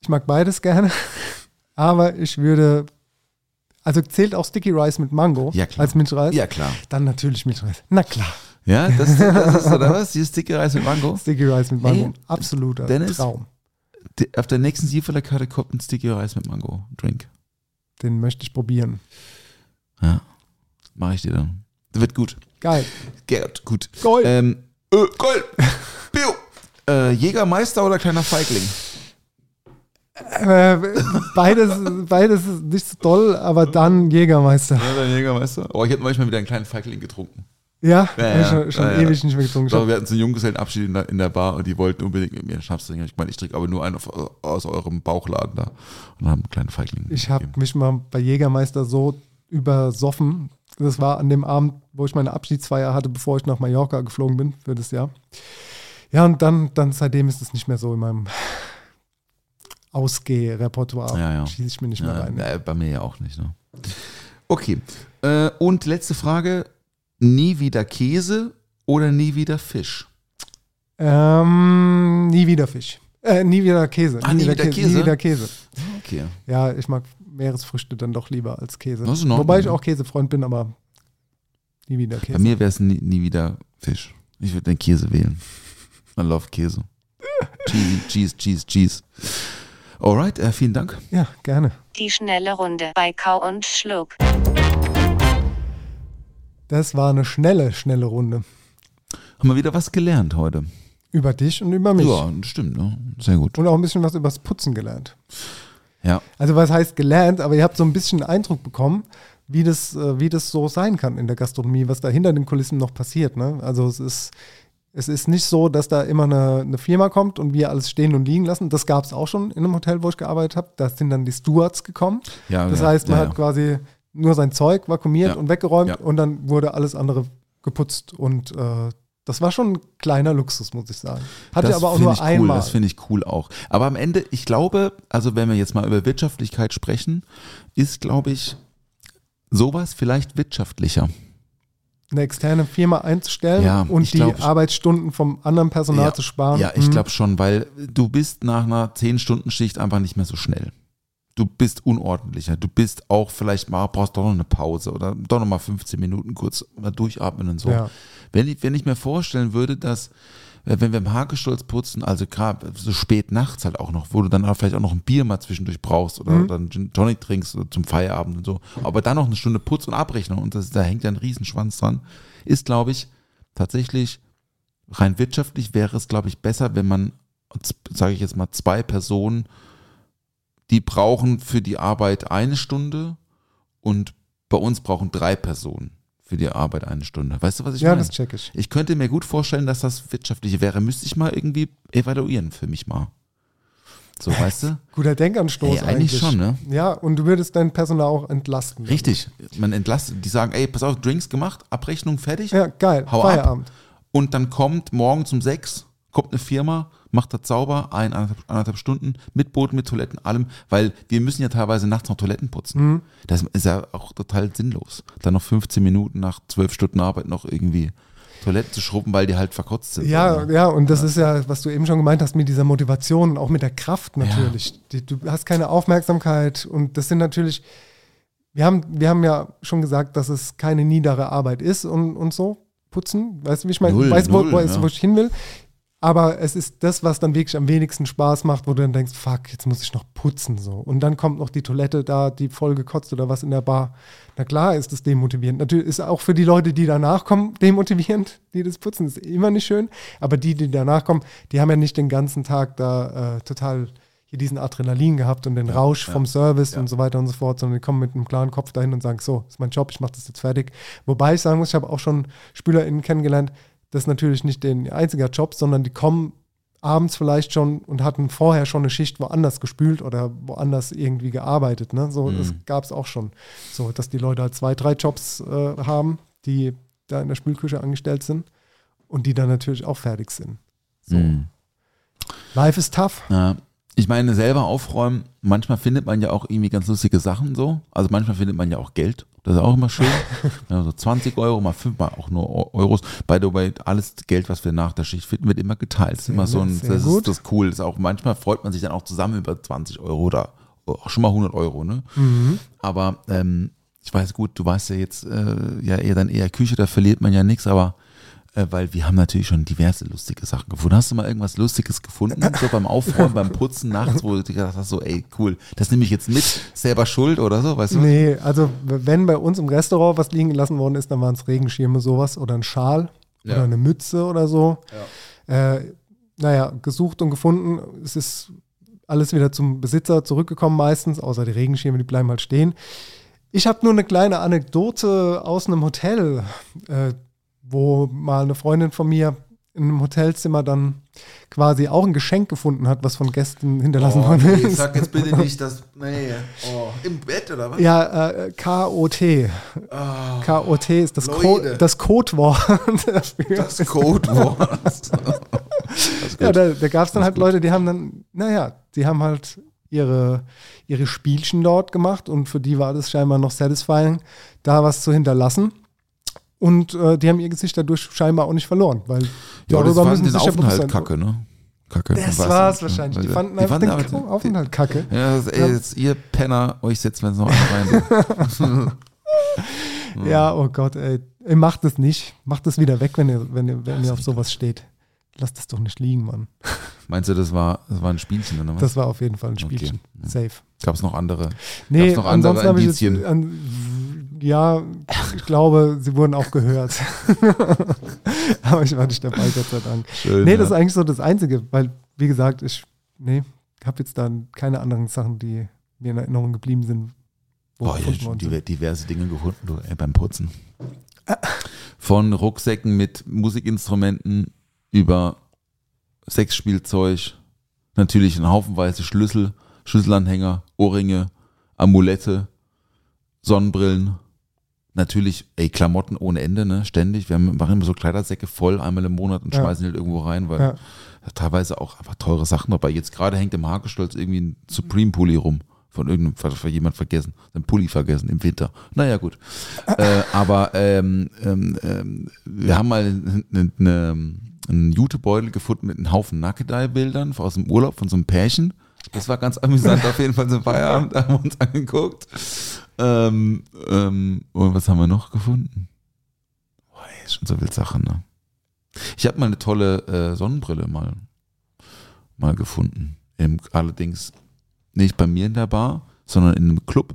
Ich mag beides gerne, <laughs> aber ich würde. Also zählt auch Sticky Rice mit Mango Ja, klar. als Milchreis? Ja, klar. Dann natürlich Milchreis. Na klar. Ja, das, das ist, oder was? Dieses dicke Reis mit Mango? Sticky Rice mit Mango. Ey, Absoluter Dennis? Traum. Auf der nächsten Sieferler-Karte kommt ein Sticky Reis mit Mango. Drink. Den möchte ich probieren. Ja. Mache ich dir dann. Das wird gut. Geil. Gerd, gut. Gold. Ähm, äh, Gold. Bio. Äh, Jägermeister oder kleiner Feigling? Äh, beides, beides ist nicht so toll, aber dann Jägermeister. Ja, der Jägermeister. Oh, ich hätte manchmal wieder einen kleinen Feigling getrunken. Ja, Ja, ja, schon, schon ja, ewig nicht mehr getrunken. Doch, wir hatten so einen Junggesellenabschied in der, in der Bar und die wollten unbedingt mit mir einen Schnaps trinken. Ich meine, ich trinke aber nur einen auf, aus eurem Bauchladen da. Und haben einen kleinen Feigling. Ich habe mich mal bei Jägermeister so übersoffen. Das war an dem Abend, wo ich meine Abschiedsfeier hatte, bevor ich nach Mallorca geflogen bin für das Jahr. Ja, und dann, dann seitdem ist es nicht mehr so in meinem Ausgeh-Repertoire. Ja, ja. Schieße ich mir nicht mehr rein. bei mir ja auch nicht. Ne? Okay. Äh, und letzte Frage. Nie wieder Käse oder nie wieder Fisch? Ähm, nie wieder Fisch. Äh, nie wieder Käse. Ah, nie wieder Käse? Nie wieder Käse. Okay. Ja, ich mag Meeresfrüchte dann doch lieber als Käse. Wobei ich auch Käsefreund bin, aber nie wieder Käse. Bei mir wäre es nie, nie wieder Fisch. Ich würde den Käse wählen. I love Käse. Cheese, Cheese, Cheese, Cheese. Alright, äh, vielen Dank. Ja, gerne. Die schnelle Runde bei Kau und Schluck. Das war eine schnelle, schnelle Runde. Haben wir wieder was gelernt heute. Über dich und über mich. Ja, stimmt, ne? Sehr gut. Und auch ein bisschen was übers Putzen gelernt. Ja. Also was heißt gelernt, aber ihr habt so ein bisschen Eindruck bekommen, wie das, äh, wie das so sein kann in der Gastronomie, was da hinter den Kulissen noch passiert. Ne? Also es ist, es ist nicht so, dass da immer eine, eine Firma kommt und wir alles stehen und liegen lassen. Das gab es auch schon in einem Hotel, wo ich gearbeitet habe. Da sind dann die Stewards gekommen. Ja, Das ja, heißt, man ja, hat quasi nur sein Zeug vakuumiert Ja. und weggeräumt Ja. und dann wurde alles andere geputzt. Und äh, das war schon ein kleiner Luxus, muss ich sagen. Hatte das aber auch nur ich cool, einmal. Das finde ich cool auch. Aber am Ende, ich glaube, also wenn wir jetzt mal über Wirtschaftlichkeit sprechen, ist, glaube ich, sowas vielleicht wirtschaftlicher. eine externe Firma einzustellen Ja, und die glaub- Arbeitsstunden vom anderen Personal ja, zu sparen. Ja, ich Mhm. glaube schon, weil du bist nach einer 10-Stunden-Schicht einfach nicht mehr so schnell. Du bist unordentlicher. Du bist auch vielleicht mal, brauchst doch noch eine Pause oder doch noch mal 15 Minuten kurz mal durchatmen und so. Ja. Wenn, ich, wenn ich mir vorstellen würde, dass, äh, wenn wir im Hakestolz putzen, also gerade so spät nachts halt auch noch, wo du dann auch vielleicht auch noch ein Bier mal zwischendurch brauchst oder Mhm. dann Gin Tonic trinkst oder zum Feierabend und so, aber dann noch eine Stunde Putz und Abrechnung und das, da hängt ja ein Riesenschwanz dran, ist, glaube ich, tatsächlich rein wirtschaftlich wäre es, glaube ich, besser, wenn man, sage ich jetzt mal, zwei Personen, die brauchen für die Arbeit eine Stunde und bei uns brauchen drei Personen für die Arbeit eine Stunde. Weißt du, was ich ja, meine? das check ich. Ich könnte mir gut vorstellen, dass das wirtschaftliche wäre. Müsste ich mal irgendwie evaluieren für mich mal. So, weißt du? Guter Denkanstoß Ey, eigentlich schon, ne? Ja, und du würdest dein Personal auch entlasten. Richtig. Man entlastet. Die sagen, ey, pass auf, Drinks gemacht, Abrechnung fertig. Ja, geil. Hau ab. Feierabend. Und dann kommt morgens um sechs, kommt eine Firma, macht das sauber, ein, anderthalb, anderthalb Stunden, mit Boden, mit Toiletten, allem, weil wir müssen ja teilweise nachts noch Toiletten putzen. Mhm. Das ist ja auch total sinnlos. Dann noch 15 Minuten nach zwölf Stunden Arbeit noch irgendwie Toiletten zu schrubben, weil die halt verkotzt sind. Ja, ja, und das ist ja, was du eben schon gemeint hast, mit dieser Motivation und auch mit der Kraft natürlich. Die, du hast keine Aufmerksamkeit und das sind natürlich, wir haben, wir haben ja schon gesagt, dass es keine niedere Arbeit ist und, und so, putzen. Weißt du, wie ich meine? Weißt du, wo, wo, ja. wo ich hin will? Aber es ist das, was dann wirklich am wenigsten Spaß macht, wo du dann denkst, fuck, jetzt muss ich noch putzen so. Und dann kommt noch die Toilette da, die voll gekotzt oder was in der Bar. Na klar ist das demotivierend. Natürlich ist auch für die Leute, die danach kommen, demotivierend, die das putzen. ist immer nicht schön. Aber die, die danach kommen, die haben ja nicht den ganzen Tag da äh, total hier diesen Adrenalin gehabt und den Rausch vom Service und so weiter und so fort, sondern die kommen mit einem klaren Kopf dahin und sagen, so, ist mein Job, ich mache das jetzt fertig. Wobei ich sagen muss, ich habe auch schon SpülerInnen kennengelernt, das ist natürlich nicht den einziger Job, sondern die kommen abends vielleicht schon und hatten vorher schon eine Schicht woanders gespült oder woanders irgendwie gearbeitet. Ne? So, das gab es auch schon. So, dass die Leute halt zwei, drei Jobs äh, haben, die da in der Spülküche angestellt sind und die dann natürlich auch fertig sind. So. Mhm. Life is tough. Ja. Ich meine, selber aufräumen, manchmal findet man ja auch irgendwie ganz lustige Sachen so. Also manchmal findet man ja auch Geld. Das ist auch immer schön. <laughs> Also 20 Euro, mal 5, mal auch nur Eu- Euros. By the way, alles Geld, was wir nach der Schicht finden, wird immer geteilt. Das ist immer so ein, das ist das ist cool. Das ist auch, manchmal freut man sich dann auch zusammen über 20 Euro oder auch schon mal 100 Euro, ne? Mhm. Aber ähm, ich weiß gut, du weißt ja jetzt äh, ja eher dann eher Küche, da verliert man ja nichts, aber äh, weil wir haben natürlich schon diverse lustige Sachen gefunden. Hast du mal irgendwas Lustiges gefunden, so beim Aufräumen, <laughs> beim Putzen nachts, wo du gedacht hast, so, ey, cool, das nehme ich jetzt mit, selber schuld oder so, weißt du? Nee, also wenn bei uns im Restaurant was liegen gelassen worden ist, dann waren es Regenschirme, sowas oder ein Schal Ja. oder eine Mütze oder so. Äh, naja, gesucht und gefunden. Es ist alles wieder zum Besitzer zurückgekommen meistens, außer die Regenschirme, die bleiben halt stehen. Ich habe nur eine kleine Anekdote aus einem Hotel, äh, wo mal eine Freundin von mir in einem Hotelzimmer dann quasi auch ein Geschenk gefunden hat, was von Gästen hinterlassen worden ist. Oh, jetzt bitte <laughs> nicht das, nee, oh, im Bett oder was? Ja, äh, KOT. KOT ist das, Co das Codewort <laughs> dafür. Das Codewort. <laughs> ja, da, da gab es dann halt Leute, die haben dann, naja, die haben halt ihre, ihre Spielchen dort gemacht und für die war das scheinbar noch satisfying, da was zu hinterlassen. Und äh, die haben ihr Gesicht dadurch scheinbar auch nicht verloren, weil Ja, das fanden den ja Aufenthalt sein. kacke, ne? Kacke. Das war's du? wahrscheinlich. Die fanden einfach den aber- Aufenthalt kacke. Ja, das, ey, jetzt ihr Penner, euch setzen wir jetzt noch rein. <laughs> Ja, oh Gott, ey. Ey, Macht es nicht. Macht es wieder weg, wenn ihr, wenn ihr, wenn ihr auf sowas steht. Lasst es doch nicht liegen, Mann. <laughs> Meinst du, das war, das war ein Spielchen oder was? Das war auf jeden Fall ein Okay. Spielchen. Safe. Gab es noch andere? Nee, noch andere ansonsten habe ich jetzt, an, ja, ich glaube, sie wurden auch gehört. <laughs> Aber ich war nicht dabei, Gott sei Dank. Schön, nee, das ist eigentlich so das Einzige, weil, wie gesagt, ich, nee, habe jetzt dann keine anderen Sachen, die mir in Erinnerung geblieben sind. Boah, ja, worden schon diverse Dinge gefunden beim Putzen. Von Rucksäcken mit Musikinstrumenten über Sexspielzeug, natürlich ein Haufenweise Schlüssel, Schlüsselanhänger, Ohrringe, Amulette, Sonnenbrillen, natürlich, ey, Klamotten ohne Ende, ne, ständig. Wir machen immer so Kleidersäcke voll einmal im Monat und Ja. schmeißen die halt irgendwo rein, weil Ja. teilweise auch einfach teure Sachen dabei. Jetzt gerade hängt im Hagestolz irgendwie ein Supreme-Pulli rum. Von irgendeinem, hat jemand vergessen. Ein Pulli vergessen im Winter. Naja, gut. äh, aber ähm, ähm, ähm, wir haben mal eine, eine, einen Jutebeutel gefunden mit einem Haufen Nackedei-Bildern aus dem Urlaub von so einem Pärchen. Das war ganz amüsant auf jeden Fall zum Feierabend, haben wir uns angeguckt. Ähm, ähm, und was haben wir noch gefunden? Boah, ey, schon so viel Sachen, ne? Ich habe mal eine tolle äh, Sonnenbrille mal, mal gefunden. Im, allerdings nicht bei mir in der Bar, sondern in einem Club.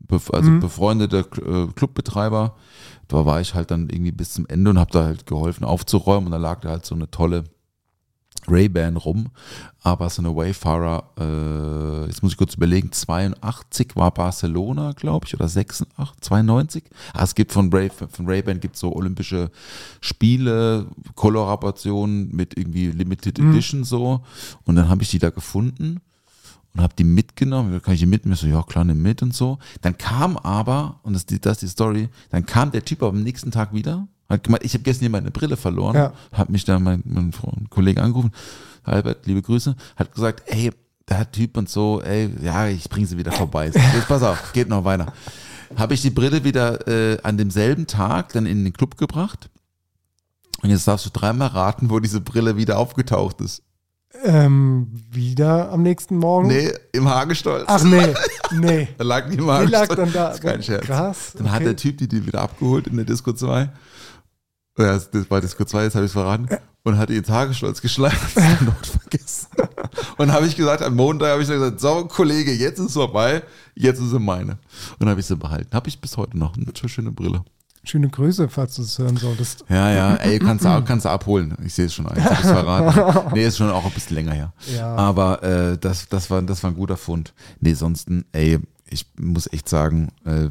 Bef also Mhm. befreundeter äh, Clubbetreiber. Da war ich halt dann irgendwie bis zum Ende und habe da halt geholfen aufzuräumen. Und da lag da halt so eine tolle Ray-Ban rum. Aber so eine Wayfarer, äh, jetzt muss ich kurz überlegen, 82 war Barcelona, glaube ich, oder 86, 92. Ah, es gibt von, Ray, von Ray-Ban gibt so olympische Spiele, Kollaborationen mit irgendwie Limited Mhm. Edition so. Und dann habe ich die da gefunden und habe die mitgenommen. Kann ich die mitnehmen? So, ja, klar, nimm mit und so. Dann kam aber, und das, ist die- das ist die Story, dann kam der Typ aber am nächsten Tag wieder, hat gemeint, ich habe gestern hier meine Brille verloren, Ja. hat mich da mein, mein Freund- Kollege angerufen, Albert, liebe Grüße, hat gesagt, ey, der Typ und so, ey, ja, ich bringe sie wieder vorbei. Jetzt pass auf, geht noch weiter. Habe ich die Brille wieder äh, an demselben Tag dann in den Club gebracht. Und jetzt darfst du dreimal raten, wo diese Brille wieder aufgetaucht ist. Ähm, wieder am nächsten Morgen? Nee, im Hagestolz. Ach nee, nee. <laughs> Da lag die im Die lag Hagestolz. dann da. Das ist kein Scherz. Krass. Dann hat okay. der Typ die, die wieder abgeholt in der Disco 2. Ja, das war Disco 2, jetzt habe ich es verraten. Und hat die ins Hagestolz geschleift <laughs> und vergessen. Und habe ich gesagt, am Montag habe ich gesagt, so Kollege, jetzt ist es vorbei, jetzt ist sie meine. Und habe ich sie behalten. Habe ich bis heute noch. Eine schöne Brille. Schöne Grüße, falls du es hören solltest. Ja, ja, ey, <clears throat> kannst du, kannst du abholen. Ich sehe es schon, ich es verraten. <laughs> Nee, ist schon auch ein bisschen länger her. Ja. Aber äh, das, das, war, das war ein guter Fund. Nee, sonst, ey, ich muss echt sagen, äh,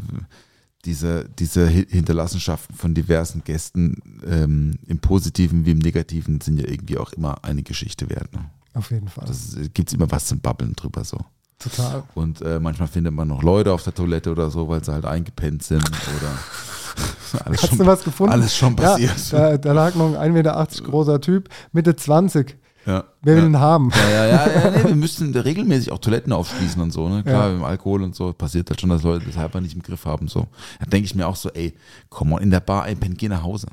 diese, diese Hi- Hinterlassenschaften von diversen Gästen ähm, im Positiven wie im Negativen sind ja irgendwie auch immer eine Geschichte wert. Ne? Auf jeden Fall. Das gibt immer was zum Babbeln drüber so. Total. Und äh, manchmal findet man noch Leute auf der Toilette oder so, weil sie halt eingepennt sind oder <laughs> alles Hast schon, du was gefunden? Alles schon passiert. Ja, da, da lag noch ein 1,80 Meter großer Typ, Mitte 20. Ja. Wer will ja. ihn haben? Ja, ja, ja, ja nee, wir <laughs> müssen regelmäßig auch Toiletten aufschließen und so, ne? Klar, Ja. mit dem Alkohol und so passiert halt schon, dass Leute das halber nicht im Griff haben. So. Da denke ich mir auch so, ey, komm mal in der Bar, ey, Ben, geh nach Hause.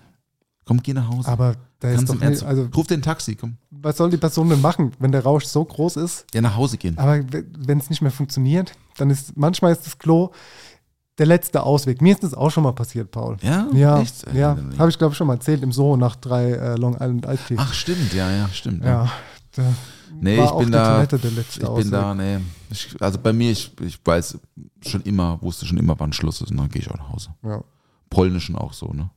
Komm, geh nach Hause. Aber da ist doch im nicht, also Ruf den Taxi, komm. was soll die Person denn machen, wenn der Rausch so groß ist? Ja, nach Hause gehen. Aber wenn es nicht mehr funktioniert, dann ist manchmal ist das Klo der letzte Ausweg. Mir ist das auch schon mal passiert, Paul. Ja? Ja, Echt? ja. Habe ich, glaube ich, schon mal erzählt im Zoo nach drei äh, Long Island Ice Tea. Ach, stimmt, ja, ja, stimmt. ja. Da Nee, war ich bin da. Toilette der letzte ich bin Ausweg. da, nee. Ich, also bei mir, ich, ich weiß schon immer, wusste schon immer, wann Schluss ist und dann gehe ich auch nach Hause. Ja. Polnischen auch so, ne?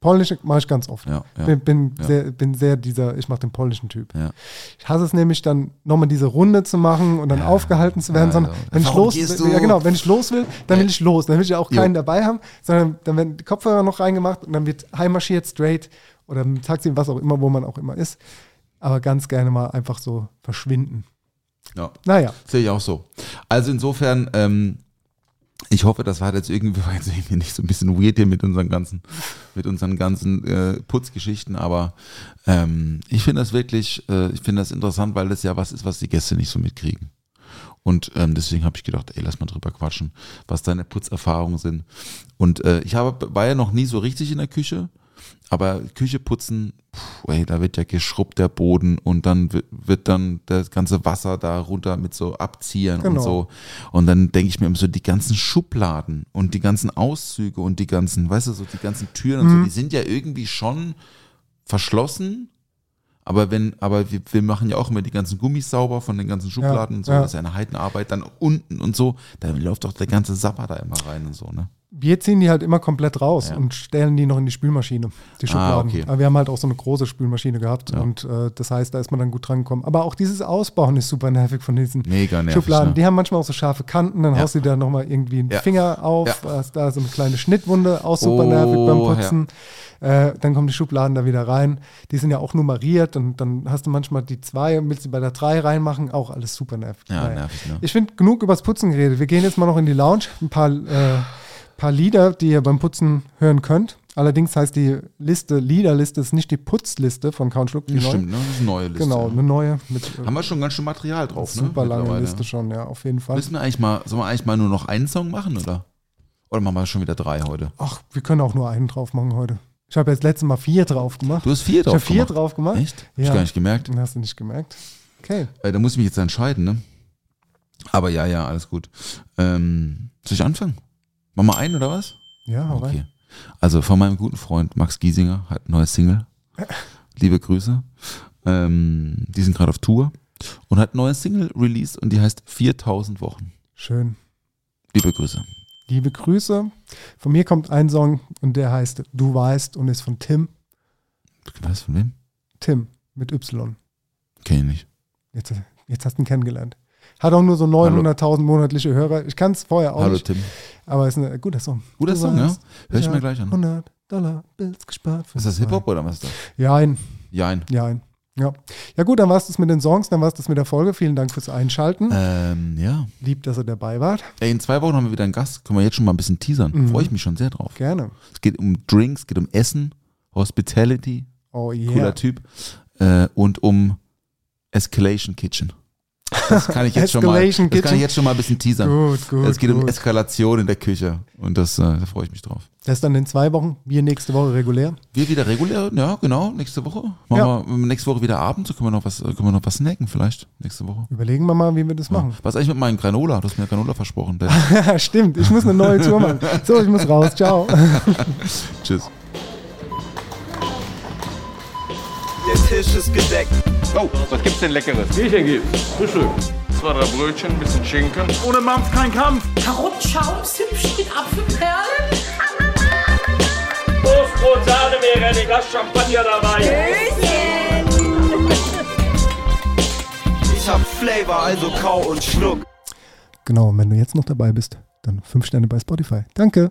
Polnisch mache ich ganz oft. Ja, ja. Bin, bin, Ja. sehr, bin sehr dieser, ich mache den polnischen Typ. Ja. Ich hasse es nämlich dann nochmal diese Runde zu machen und dann aufgehalten zu werden, sondern wenn ich Warum los gehst will, ja genau, wenn ich los will, dann will ich los. Dann will ich ja auch keinen dabei haben, sondern dann werden die Kopfhörer noch reingemacht und dann wird heimmarschiert straight oder dem Taxi, was auch immer, wo man auch immer ist. Aber ganz gerne mal einfach so verschwinden. ja. Naja, Sehe ich auch so. Also insofern, ähm, ich hoffe, das war jetzt irgendwie, <laughs> war jetzt irgendwie nicht so ein bisschen weird hier mit unseren ganzen, mit unseren ganzen äh, Putzgeschichten, aber ähm, ich finde das wirklich, äh, ich finde das interessant, weil das ja was ist, was die Gäste nicht so mitkriegen. Und ähm, deswegen habe ich gedacht, ey, lass mal drüber quatschen, was deine Putzerfahrungen sind. Und äh, ich habe, war ja noch nie so richtig in der Küche, aber Küche putzen, puh, ey, da wird ja geschrubbt der Boden und dann wird, dann das ganze Wasser da runter mit so Abziehern und Genau. so. Und dann denke ich mir immer so, die ganzen Schubladen und die ganzen Auszüge und die ganzen, weißt du, so die ganzen Türen und so, die sind ja irgendwie schon verschlossen. Aber wenn, aber wir, wir machen ja auch immer die ganzen Gummis sauber von den ganzen Schubladen und so, ja. das ist ja eine Heidenarbeit, dann unten und so, da läuft doch der ganze Sapper da immer rein und so, ne? Wir ziehen die halt immer komplett raus Ja. und stellen die noch in die Spülmaschine, die Schubladen. okay. Aber wir haben halt auch so eine große Spülmaschine gehabt Ja. und äh, das heißt, da ist man dann gut dran gekommen. Aber auch dieses Ausbauen ist super nervig von diesen Mega nervig. Schubladen. ne? Die haben manchmal auch so scharfe Kanten, dann Ja. haust du da nochmal irgendwie einen. Finger auf, hast da so eine kleine Schnittwunde, auch super Oh, nervig beim Putzen. Äh, dann kommen die Schubladen da wieder rein. Die sind ja auch nummeriert und dann hast du manchmal die zwei und willst sie bei der drei reinmachen. Auch alles super nervig. Ja, nervig, ne? Ich finde genug übers Putzen geredet. Wir gehen jetzt mal noch in die Lounge. Ein paar, äh, paar Lieder, die ihr beim Putzen hören könnt. Allerdings heißt die Liste, Liederliste ist nicht die Putzliste von Count Schluck. Die Ja. Stimmt, ne? Das ist eine neue Liste. Genau, eine neue mit äh, Haben wir schon ganz schön Material drauf, ne? super lange. Liste schon, ja, auf jeden Fall. Müssen wir eigentlich mal, sollen wir eigentlich mal nur noch einen Song machen, oder? Oder machen wir schon wieder drei heute? Ach, wir können auch nur einen drauf machen heute. Ich habe jetzt letztes Mal vier drauf gemacht. Du hast vier ich drauf habe vier gemacht. drauf gemacht. Echt? Hab ich Ja. gar nicht gemerkt. Hast du nicht gemerkt? Okay. Äh, da muss ich mich jetzt entscheiden, ne? Aber ja, ja, alles gut. Ähm, soll ich anfangen? Machen wir einen oder was? Ja, Okay. rein. Also von meinem guten Freund Max Giesinger hat ein neues Single. Liebe Grüße. Ähm, die sind gerade auf Tour und hat ein neues Single released und die heißt 4000 Wochen. Schön. Liebe Grüße. Liebe Grüße. Von mir kommt ein Song und der heißt Du weißt und ist von Tim. Was von wem? Tim mit Y. Kenn ich nicht. Jetzt, jetzt hast du ihn kennengelernt. Hat auch nur so 900.000 monatliche Hörer. Ich kann es vorher auch Hallo nicht, Tim. aber ist ein guter Song. Guter Du Song, ja? weißt, Hör ich mir hab gleich an. 100 Dollar Bills gespart. für Ist das. Hip-Hop oder was ist das? Jein, Jein. jein. Ja. ja gut, dann war es das mit den Songs, dann war es das mit der Folge. Vielen Dank fürs Einschalten. Ähm, ja. Lieb, dass ihr dabei wart. Ey, in zwei Wochen haben wir wieder einen Gast. Können wir jetzt schon mal ein bisschen teasern. Mhm. Freue ich mich schon sehr drauf. Gerne. Es geht um Drinks, es geht um Essen, Hospitality, Oh yeah. cooler Typ. Äh, und um Escalation Kitchen. Das kann ich jetzt schon mal. Das kann ich jetzt schon mal ein bisschen teasern. Gut, gut. es geht um gut. Eskalation in der Küche. Und das, äh, da freue ich mich drauf. Das ist dann in zwei Wochen. Wir nächste Woche regulär. Wir wieder regulär, ja, genau, nächste Woche. Machen Ja. wir nächste Woche wieder Abend, so können wir noch was, äh, können wir noch was snacken vielleicht nächste Woche. Überlegen wir mal, wie wir das machen. Was eigentlich mit meinem Granola? Du hast mir Granola versprochen. <laughs> Stimmt, ich muss eine neue Tour machen. So, ich muss raus. Ciao. <laughs> tschüss. Der Tisch ist gedeckt. Oh, was gibt's denn Leckeres? Bierchen gibt's. Frühstück. Zwei, drei Brötchen, ein bisschen Schinken. Ohne Mampf kein Kampf. Karottenschaums hübsch mit Apfelperlen. Toastbrot, Sahne, wäre ein Glas Champagner dabei. Ich hab Flavor, also kau und schluck. Genau, und wenn du jetzt noch dabei bist, dann fünf Sterne bei Spotify. Danke.